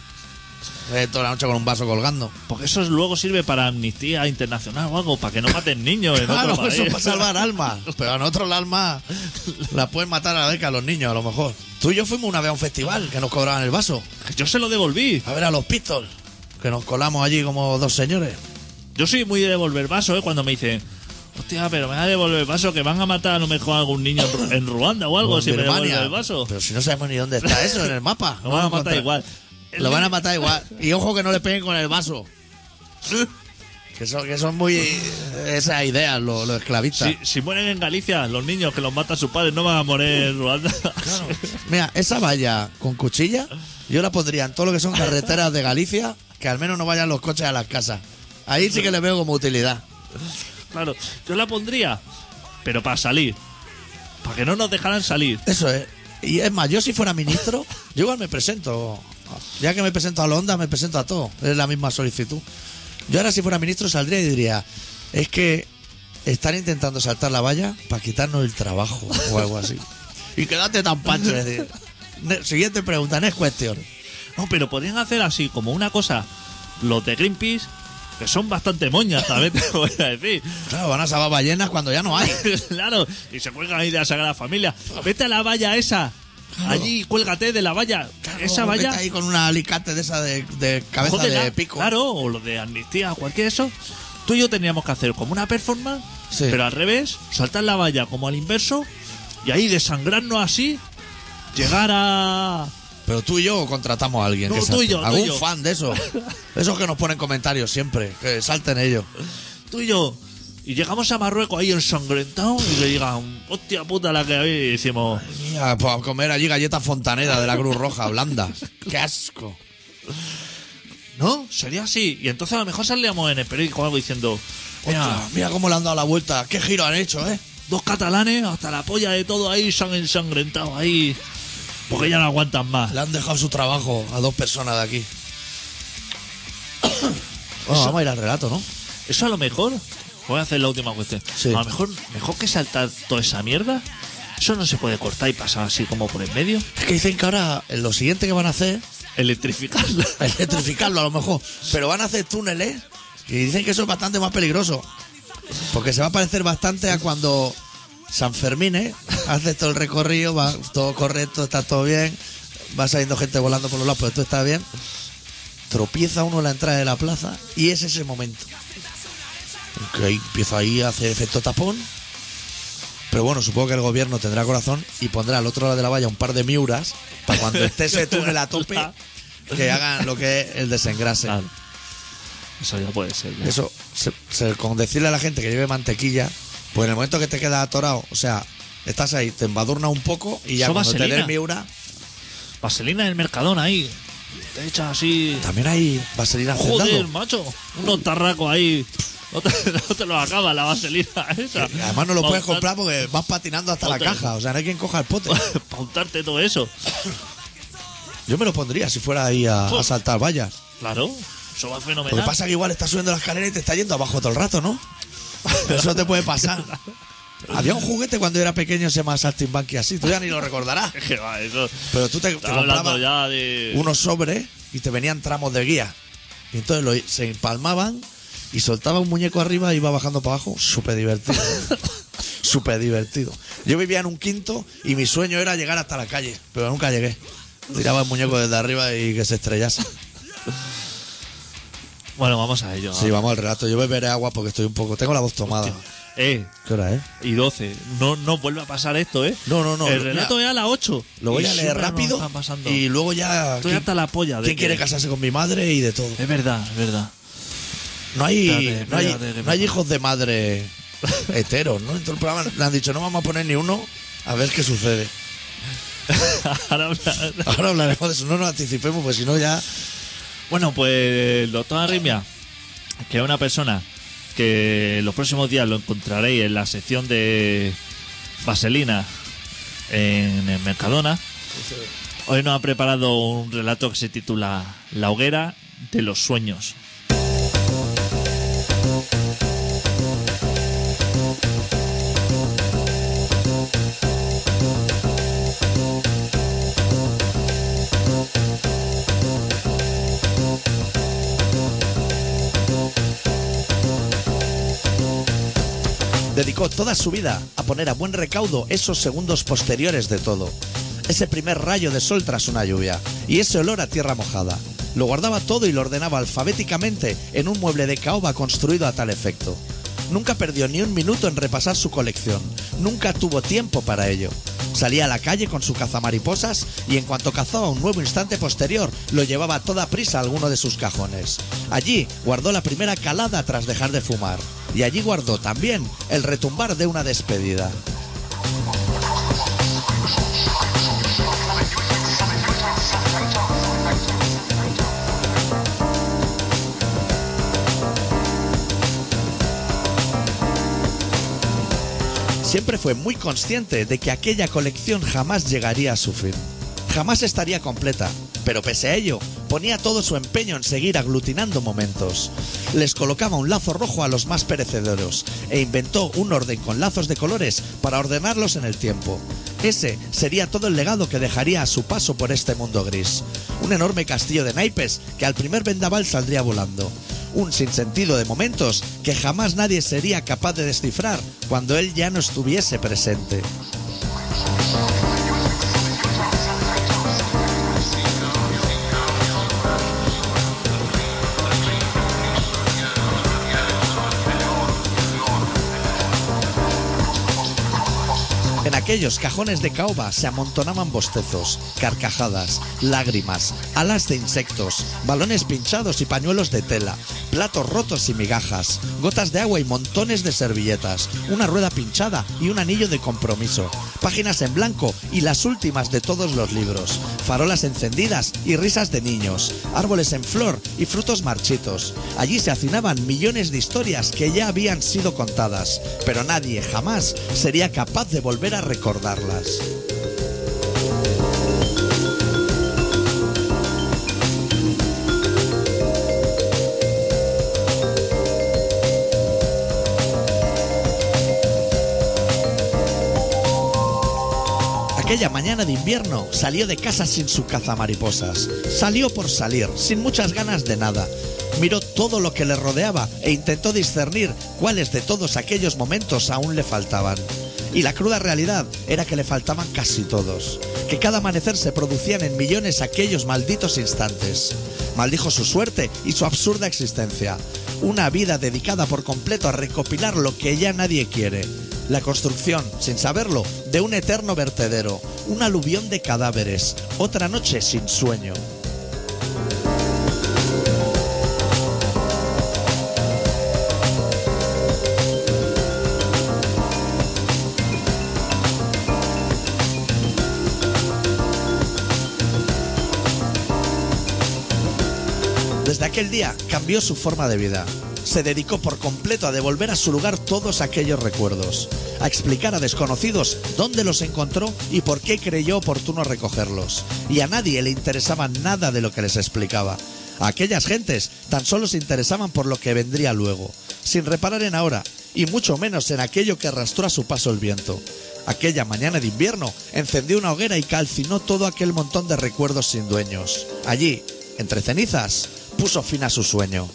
Toda la noche con un vaso colgando. Porque eso luego sirve para amnistía internacional o algo, para que no maten niños en Claro, otro eso es para salvar almas. Pero a nosotros las almas las pueden matar a la vez que a los niños, a lo mejor. Tú y yo fuimos una vez a un festival que nos cobraban el vaso. Yo se lo devolví. A ver a los Pistols. Que nos colamos allí como dos señores. Yo soy muy de devolver vaso, ¿eh? Cuando me dicen, hostia, pero me va a devolver el vaso que van a matar a lo mejor a algún niño en Ru- en Ruanda o algo O si me devuelve Birmania. el vaso. Pero si no sabemos ni dónde está eso en el mapa. Lo van a matar igual. Lo van a matar igual. Y ojo que no le peguen con el vaso. Que son, que son muy esas ideas, los, los esclavistas. Si, si mueren en Galicia, los niños que los matan sus padres no van a morir en Ruanda. Mira, esa valla con cuchilla, yo la pondría en todo lo que son carreteras de Galicia, que al menos no vayan los coches a las casas. Ahí sí que le veo como utilidad. claro, yo la pondría, pero para salir. Para que no nos dejaran salir. Eso es. Y es más, yo si fuera ministro, yo igual me presento. Ya que me presento a Londa, me presento a todo. Es la misma solicitud. Yo ahora si fuera ministro saldría y diría, es que están intentando saltar la valla para quitarnos el trabajo o algo así. Y quédate tan pancho. Es decir, ne- siguiente pregunta, no es cuestión. No, pero podrían hacer así, como una cosa, los de Greenpeace, que son bastante moñas, también te voy a decir. Claro, van a salvar ballenas cuando ya no hay. claro, y se cuelgan ahí de la Sagrada Familia. Vete a la valla esa. Allí, cuélgate de la valla. esa Vete valla. ahí con un alicate de esa de, de cabeza jódela, de pico. Claro, o lo de amnistía, o cualquier eso. Tú y yo tendríamos que hacer como una performance, Sí. pero al revés, saltar la valla como al inverso, y ahí desangrarnos así, llegar a. Pero tú y yo contratamos a alguien. No, que tú y yo, tú y Algún yo. fan de eso. Esos que nos ponen comentarios siempre. Que salten ellos. Tú y yo. Y llegamos a Marruecos ahí ensangrentados y le digan, hostia puta la que hay. Y decimos, Mira, pues a comer allí galletas fontanera de la Cruz Roja, blandas. ¡Qué asco! ¿no? Sería así. Y entonces a lo mejor salíamos en el periódico algo diciendo, mira, Mira, mira cómo le han dado la vuelta. ¡Qué giro han hecho, eh! dos catalanes, hasta la polla de todo ahí, se han ensangrentado ahí. Porque ya no aguantan más. Le han dejado su trabajo a dos personas de aquí. Bueno, vamos a ir al relato, ¿no? Eso a lo mejor. Voy a hacer la última cuestión. Sí. A lo mejor, mejor que saltar toda esa mierda. Eso no se puede cortar y pasar así como por en medio. Es que dicen que ahora eh, lo siguiente que van a hacer Electrificarla. es electrificarlo a lo mejor. Pero van a hacer túneles y dicen que eso es bastante más peligroso. Porque se va a parecer bastante a cuando San Fermín, ¿eh? Haces todo el recorrido, va todo correcto, está todo bien, va saliendo gente volando por los lados, pero todo está bien. Tropieza uno en la entrada de la plaza y es ese momento. Que ahí empieza ahí a hacer efecto tapón. Pero bueno, supongo que el gobierno tendrá corazón y pondrá al otro lado de la valla un par de miuras para cuando esté ese túnel a tope que hagan lo que es el desengrase. Claro. Eso ya puede ser. ya. Eso, se- se- con decirle a la gente que lleve mantequilla, pues en el momento que te quedas atorado, o sea, estás ahí, te embadurna un poco y ya Eso cuando te vaselina. des miura, Vaselina en el mercadón ahí. Te echas así. también hay vaselina Joder, hacendado. macho. Unos tarracos ahí. No te, no te lo acaba la vaselina esa. Y Además no lo puedes comprar porque vas patinando hasta la caja, o sea, no hay quien coja el pote. Pa' untarte todo eso. Yo me lo pondría si fuera ahí a, a saltar vallas. Claro. Eso va Lo que fenomenal. pasa es que igual estás subiendo la escalera y te está yendo abajo todo el rato, ¿no? Eso te puede pasar. Había un juguete cuando yo era pequeño se llama Saltimbanqui así, tú ya ni lo recordarás. Que va, eso. Pero tú te, te Estaba hablando comprabas ya de. unos sobres y te venían tramos de guía. Y entonces lo- se empalmaban y soltaba un muñeco arriba y iba bajando para abajo. Súper divertido. Súper divertido. Yo vivía en un quinto y mi sueño era llegar hasta la calle, pero nunca llegué. Tiraba el muñeco desde arriba y que se estrellase. Bueno, vamos a ello. Sí, vamos al relato. Yo beberé agua porque estoy un poco. Tengo la voz tomada. Eh, ¿Qué hora es? y 12. No, no vuelve a pasar esto, ¿eh? No, no, no. El relato es a las 8. Lo voy a leer rápido y luego ya. Estoy ¿quién- hasta la polla de ¿Quién que- quiere casarse con mi madre y de todo? Es verdad, es verdad. No hay, Espérate, no hay, espérate, no hay hijos de madre heteros, ¿no? En todo el programa le han dicho, no vamos a poner ni uno, a ver qué sucede. Ahora Ahora hablaremos de eso, no nos anticipemos, pues si no ya... Bueno, pues el doctor Arrimia, que es una persona que los próximos días lo encontraréis en la sección de Vaselina en el Mercadona, Hoy nos ha preparado un relato que se titula La hoguera de los sueños. Dedicó toda su vida a poner a buen recaudo esos segundos posteriores de todo. Ese primer rayo de sol tras una lluvia y ese olor a tierra mojada. Lo guardaba todo y lo ordenaba alfabéticamente en un mueble de caoba construido a tal efecto. Nunca perdió ni un minuto en repasar su colección. Nunca tuvo tiempo para ello. Salía a la calle con su cazamariposas y en cuanto cazaba un nuevo instante posterior, lo llevaba a toda prisa a alguno de sus cajones. Allí guardó la primera calada tras dejar de fumar. Y allí guardó también el retumbar de una despedida. Siempre fue muy consciente de que aquella colección jamás llegaría a su fin. Jamás estaría completa, pero pese a ello, ponía todo su empeño en seguir aglutinando momentos. Les colocaba un lazo rojo a los más perecederos e inventó un orden con lazos de colores para ordenarlos en el tiempo. Ese sería todo el legado que dejaría a su paso por este mundo gris. Un enorme castillo de naipes que al primer vendaval saldría volando. Un sinsentido de momentos que jamás nadie sería capaz de descifrar cuando él ya no estuviese presente. Aquellos cajones de caoba se amontonaban bostezos, carcajadas, lágrimas, alas de insectos, balones pinchados y pañuelos de tela, platos rotos y migajas, gotas de agua y montones de servilletas, una rueda pinchada y un anillo de compromiso, páginas en blanco y las últimas de todos los libros, farolas encendidas y risas de niños, árboles en flor y frutos marchitos. Allí se hacinaban millones de historias que ya habían sido contadas, pero nadie jamás sería capaz de volver a recordarlas. Aquella mañana de invierno salió de casa sin su cazamariposas. Salió por salir, sin muchas ganas de nada. Miró todo lo que le rodeaba e intentó discernir cuáles de todos aquellos momentos aún le faltaban. Y la cruda realidad era que le faltaban casi todos. Que cada amanecer se producían en millones aquellos malditos instantes. Maldijo su suerte y su absurda existencia. Una vida dedicada por completo a recopilar lo que ya nadie quiere. La construcción, sin saberlo, de un eterno vertedero. Un aluvión de cadáveres. Otra noche sin sueño. Desde aquel día cambió su forma de vida. Se dedicó por completo a devolver a su lugar todos aquellos recuerdos, a explicar a desconocidos dónde los encontró y por qué creyó oportuno recogerlos. Y a nadie le interesaba nada de lo que les explicaba. A aquellas gentes tan solo se interesaban por lo que vendría luego, sin reparar en ahora, y mucho menos en aquello que arrastró a su paso el viento. Aquella mañana de invierno encendió una hoguera y calcinó todo aquel montón de recuerdos sin dueños. Allí, entre cenizas, puso fin a su sueño.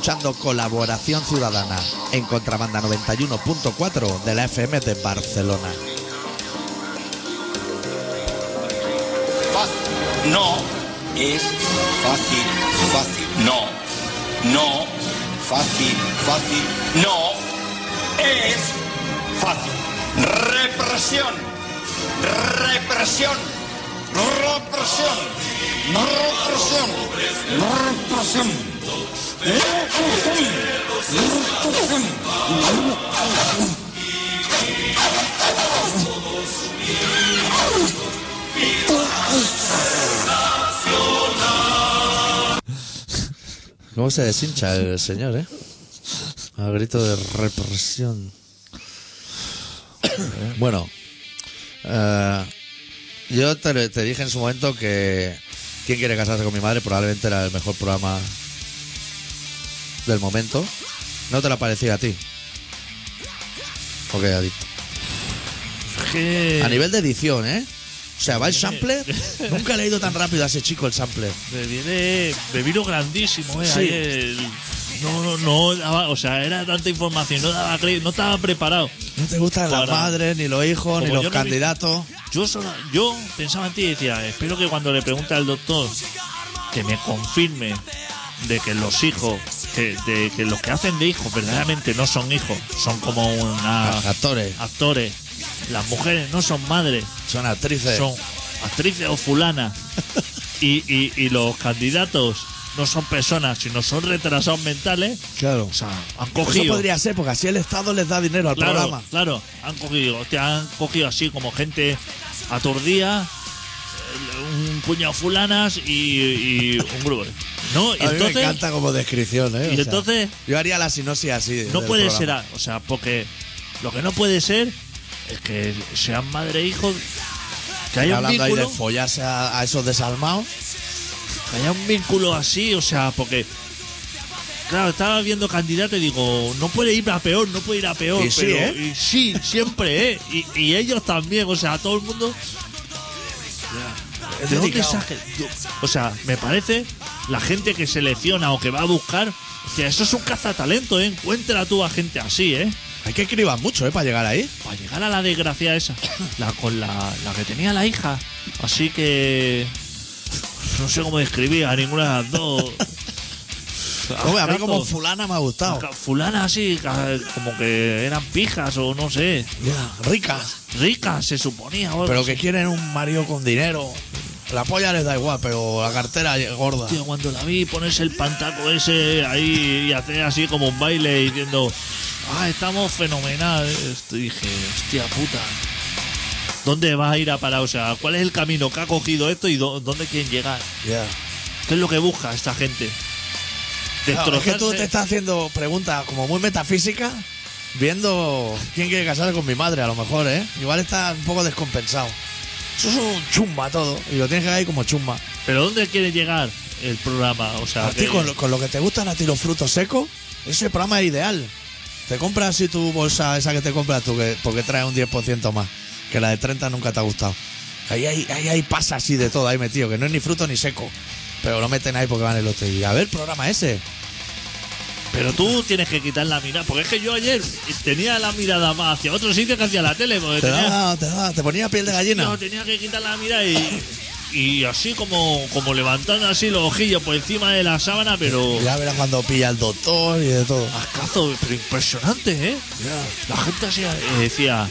Escuchando Colaboración Ciudadana en Contrabanda 91.4 de la FM de Barcelona. No es fácil, fácil. No, no, fácil, fácil. No es fácil. Represión, represión, represión, represión, represión. ¿Cómo se deshincha el señor, eh? A grito de represión. Bueno, eh, yo te, te dije en su momento que ¿Quién quiere casarse con mi madre? Probablemente era el mejor programa del momento. ¿No te lo parecía a ti? Ok, adicto. A nivel de edición, ¿eh? O sea, va el sampler. Nunca he leído tan rápido a ese chico el sampler. me viene, me vino grandísimo, eh. Sí. ahí el- no, no, no daba, o sea, era tanta información, no daba no estaba preparado. No te gustan las madres, ni los hijos, ni los yo no vi- candidatos. Yo solo, yo pensaba en ti y decía, espero que cuando le pregunte al doctor que me confirme de que los hijos, que, de que los que hacen de hijos verdaderamente no son hijos, son como una Actores, actores. Las mujeres no son madres, son actrices. son actrices o fulanas. Y, y, y los candidatos no son personas, sino son retrasados mentales. Claro. O sea, han Eso cogido. podría ser, porque así el Estado les da dinero al Claro, programa. claro, han cogido, hostia, han cogido así como gente aturdida, un puñado fulanas y, y un grupo. ¿No? Y A mí me encanta como descripción, ¿eh? y O sea, entonces- yo haría la sinopsis así. no puede programa. ser, o sea, porque lo que no puede ser es que sean madre e hijo, que haya un Hablando ahí de vínculo, follarse a, a esos desalmados. que haya un vínculo así, o sea, porque Claro, estaba viendo candidato y digo, no puede ir a peor, no puede ir a peor. Y sí, pero, ¿eh? y sí, siempre, ¿eh? Y, y ellos también, o sea, todo el mundo. O sea, me parece la gente que selecciona o que va a buscar, que eso es un cazatalento, ¿eh? Encuentra tú a gente así, ¿eh? Hay que escribir mucho, ¿eh? Para llegar ahí. Para llegar a la desgracia esa, la, con la, la que tenía la hija. Así que. No sé cómo describir a ninguna de las dos. Hombre, a mí como fulana me ha gustado. Fulana así, como que eran pijas o no sé. Ya, ricas. Ricas se suponía. Pero que quieren un marido con dinero. La polla les da igual, pero la cartera gorda. Tío, cuando la vi ponerse el pantaco ese ahí y hacer así como un baile diciendo, ah, estamos fenomenal. Esto, dije, hostia puta. ¿Dónde va a ir a parar? O sea, ¿cuál es el camino que ha cogido esto y dó- dónde quieren llegar? Ya. ¿Qué es lo que busca esta gente? Claro, es que tú te estás haciendo preguntas como muy metafísicas, viendo quién quiere casarse con mi madre, a lo mejor, ¿eh? Igual está un poco descompensado. Eso es un chumba todo, y lo tienes que ahí como chumba. ¿Pero dónde quiere llegar el programa? O sea, A ti, que- con lo, con lo que te gustan a ti los frutos secos, ese programa es ideal. Te compras así tu bolsa, esa que te compras tú, que, porque trae un 10% más, que la de 30 nunca te ha gustado. Ahí hay, ahí hay pasa así de todo ahí metido, que no es ni fruto ni seco. Pero lo meten ahí porque van el otro. Y a ver, el programa ese. Pero tú tienes que quitar la mirada. Porque es que yo ayer tenía la mirada más hacia otro sitio que hacia la tele. Porque Te tenía, te da, te ponía piel de gallina. yo tenía que quitar la mirada y, y así como, como levantando así los ojillos por encima de la sábana, pero Ya verás cuando pilla el doctor y de todo. ascazo, pero impresionante, ¿eh? La gente así eh, decía,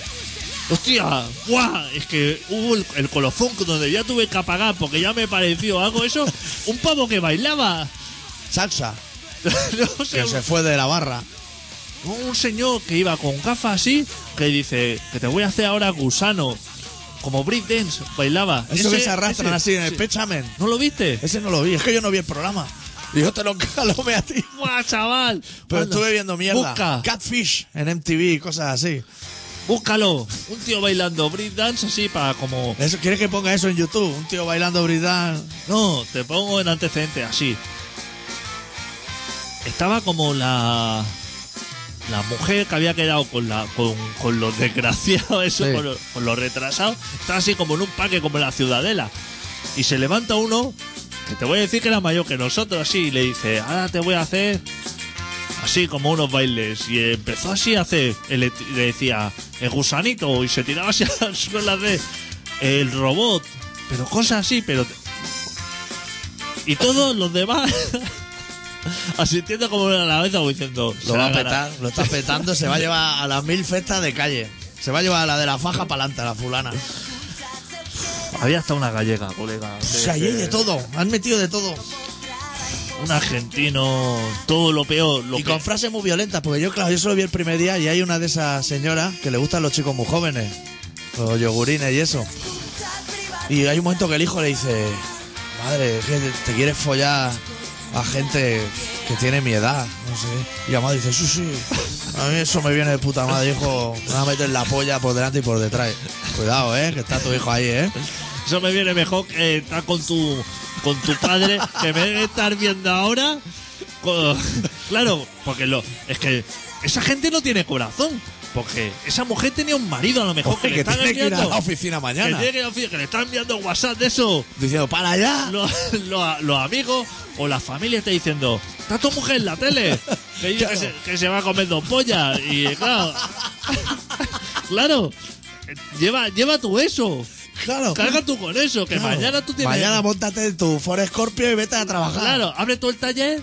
hostia, ¡guau! Es que hubo el, el colofón donde ya tuve que apagar porque ya me pareció algo eso, un pavo que bailaba. Salsa, no sé, que se fue de la barra. un señor que iba con gafas así, que dice que te voy a hacer ahora gusano. Como Brick Dance, bailaba. Eso Ese- que se arrastran ese- así en el sí. pechamen. ¿No lo viste? Ese no lo vi, es que yo no vi el programa. Y yo te lo calome a ti. ¡Guau, chaval! Pero Anda, estuve viendo mierda. Busca, Catfish en MTV y cosas así. Búscalo. Un tío bailando Brick Dance así para como... Eso, ¿Quieres que ponga eso en YouTube? Un tío bailando bridán. No, te pongo en antecedentes así. Estaba como la... La mujer que había quedado con la con, con los desgraciados, eso, Sí. con, los, con los retrasados, está así como en un parque como en la ciudadela. Y se levanta uno, que te voy a decir que era mayor que nosotros, así, y le dice, ahora te voy a hacer así como unos bailes. Y empezó así a hacer, le, decía, el gusanito, y se tiraba así a las suelas de el robot, pero cosas así, pero... Y todos los demás asistiendo como a la vez diciendo, Lo "Se va a ha ganado". petar, lo está petando, se va a llevar a las mil festas de calle. Se va a llevar a la de la faja para adelante, la fulana. Había hasta una gallega, colega. O sea, hay de todo, han metido de todo. Un argentino, todo lo peor. Lo Y con frases muy violentas, porque yo, claro, yo solo vi el primer día y hay una de esas señoras que le gustan los chicos muy jóvenes, los yogurines y eso. Y hay un momento que el hijo le dice, madre, te quieres follar a gente que tiene mi edad, no sé. Y además dice, sí, sí, a mí eso me viene de puta madre, hijo. Me va a meter la polla por delante y por detrás. Cuidado, eh, que está tu hijo ahí, eh. Eso me viene mejor que estar con tu, con tu padre, que me debe estar viendo ahora. con- claro, porque lo, es que esa gente no tiene corazón. Porque esa mujer tenía un marido a lo mejor Oye, que, que le están tiene que ir a enviando. la oficina que mañana. tiene que ir a la oficina, que le están enviando WhatsApp de eso. Diciendo, para allá. Los, los- los amigos o la familia está diciendo, está tu mujer en la tele, se, que se va a comer dos pollas. Y claro, claro, lleva, lleva tú eso, Claro. carga tú con eso, que Claro. mañana tú tienes... Mañana montate en tu Ford Scorpio y vete a trabajar. Claro, abre todo el taller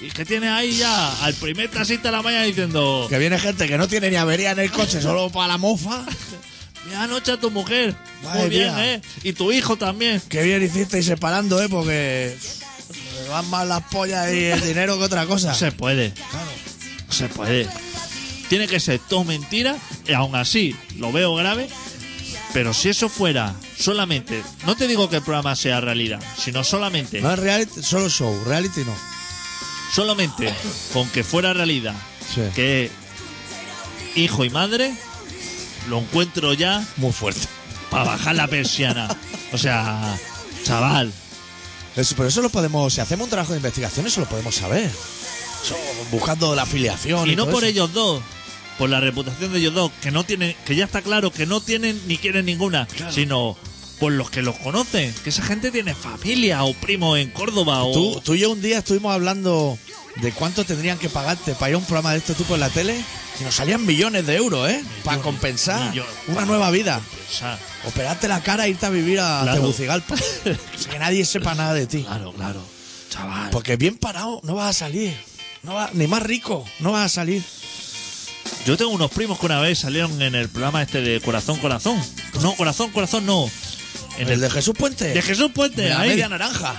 y que tienes ahí ya al primer taxista de la mañana diciendo, Que viene gente que no tiene ni avería en el coche, solo para la mofa. mira anoche a tu mujer, Madre muy bien, mía. ¿eh? Y tu hijo también. Que bien hicisteis separando, ¿eh? Porque me van más las pollas y el dinero que otra cosa. No se puede. No se puede. Tiene que ser todo mentira y aún así lo veo grave. Pero si eso fuera solamente, no te digo que el programa sea realidad, sino solamente, No es reality, solo show. Reality no. solamente con que fuera realidad, Sí. que hijo y madre, lo encuentro ya Muy fuerte. para bajar la persiana. O sea, chaval, Eso, pero eso lo podemos, si hacemos un trabajo de investigación, eso lo podemos saber. Eso, buscando la afiliación. Y, no todo por eso. ellos dos, por la reputación de ellos dos, que no tienen, que ya está claro que no tienen ni quieren ninguna, sino por los que los conocen, que esa gente tiene familia o primo en Córdoba o Tú, tú y yo un día estuvimos hablando de cuánto tendrían que pagarte para ir a un programa de este tipo en la tele. Y nos salían millones de euros, ¿eh? Para compensar millones. una nueva vida. O sea, Operarte la cara e irte a vivir a Claro. Tegucigalpa. Que nadie sepa nada de ti. claro, claro, chaval. Porque bien parado no vas a salir. No va, ni más rico, no vas a salir. Yo tengo unos primos que una vez salieron en el programa este de Corazón Corazón. No, Corazón Corazón no. En El de Jesús Puente. de Jesús Puente, De la ahí. media naranja.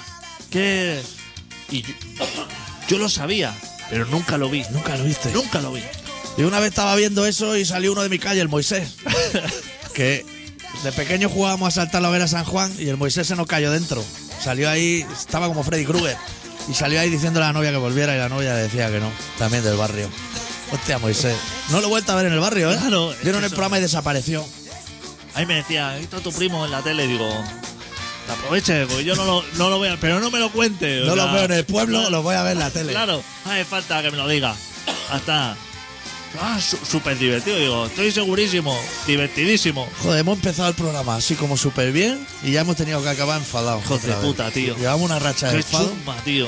Que y yo, yo lo sabía, pero nunca lo vi. Nunca lo viste. Nunca lo vi. Y una vez estaba viendo eso y salió uno de mi calle, el Moisés. que de pequeño jugábamos a saltar la hoguera San Juan y el Moisés se nos cayó dentro. Salió ahí, estaba como Freddy Krueger. Y salió ahí diciendo a la novia que volviera y la novia le decía que no. También del barrio. Hostia, Moisés. No lo he vuelto a ver en el barrio, ¿eh? Claro, es Vieron que el eso- programa y desapareció. Ahí me decía, ahí está tu primo en la tele, digo, te aproveche, porque yo no lo, no lo veo, pero no me lo cuente. o No sea, los veo en el pueblo, los voy a ver en la tele. Claro, hace falta que me lo diga. Hasta. Ah, su- súper divertido, digo, estoy segurísimo, divertidísimo. Joder, hemos empezado el programa así como súper bien y ya hemos tenido que acabar enfadados. Hijo de otra vez. puta, tío. Llevamos una racha de Qué enfado. chumba, tío.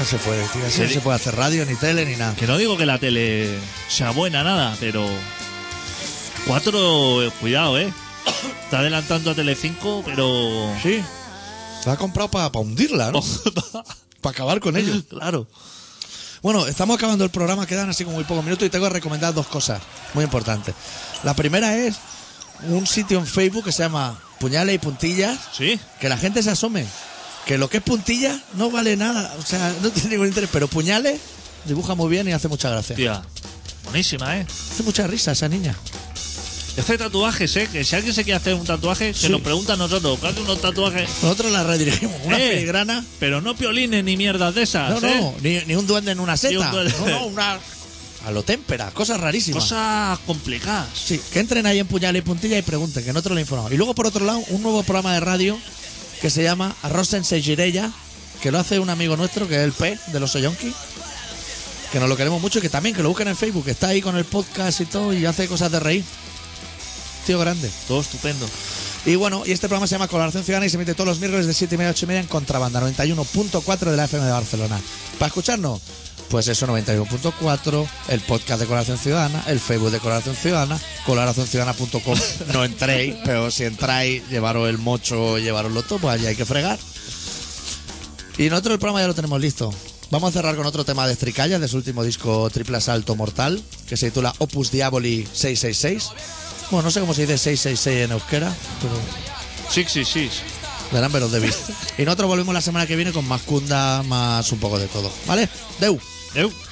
No se puede, tío. Así no di- se puede hacer radio, ni tele, ni nada. Que no digo que la tele sea buena, nada, pero. Cuatro, eh, cuidado, eh. Está adelantando a Telecinco, pero. Sí. La ha comprado para hundirla, ¿no? para acabar con ellos. claro. Bueno, estamos acabando el programa, quedan así como muy pocos minutos y tengo que recomendar dos cosas muy importantes. La primera es un sitio en Facebook que se llama Puñales y Puntillas, Sí. que la gente se asome. Que lo que es puntilla no vale nada, o sea, no tiene ningún interés, pero Puñales dibuja muy bien y hace mucha gracia. Tía. Buenísima, eh. Hace mucha risa esa niña. Hace tatuajes, ¿eh? Que si alguien se quiere hacer un tatuaje, que Sí. nos pregunta a nosotros, hace unos tatuajes, Nosotros la redirigimos, una Eh, filigrana. pero no piolines ni mierdas de esas, No, ¿eh? no, ni, ni un duende en una seta. duende. No, no, una. A lo témpera, cosas rarísimas. Cosas complicadas. Sí, que entren ahí en Puñal y Puntilla y pregunten, que nosotros lo informamos. Y luego, por otro lado, un nuevo programa de radio que se llama Arroz en que lo hace un amigo nuestro, que es el P de los Soyonki, que nos lo queremos mucho y que también, que lo busquen en Facebook, que está ahí con el podcast y todo y hace cosas de reír. Tío grande. Todo estupendo. Y bueno, y este programa se llama Colaboración Ciudadana y se emite todos los miércoles de 7 y media a 8 y media en Contrabanda 91.4 de la FM de Barcelona. ¿Para escucharnos? Pues eso, 91.4, el podcast de Colaboración Ciudadana, el Facebook de Colaboración Ciudadana, colaboracionciudadana.com. No entréis, pero si entráis, llevaros el mocho, llevaroslo todo, pues allí hay que fregar. Y nosotros el programa ya lo tenemos listo. Vamos a cerrar con otro tema de Stricalla, de su último disco Triple Asalto Mortal, que se titula Opus Diaboli 666. Bueno, no sé cómo se dice 666 en euskera, pero Sí, sí, sí. verán veros de vista. Y nosotros volvemos la semana que viene con más cunda, más un poco de todo. ¿Vale? Deu. Nope.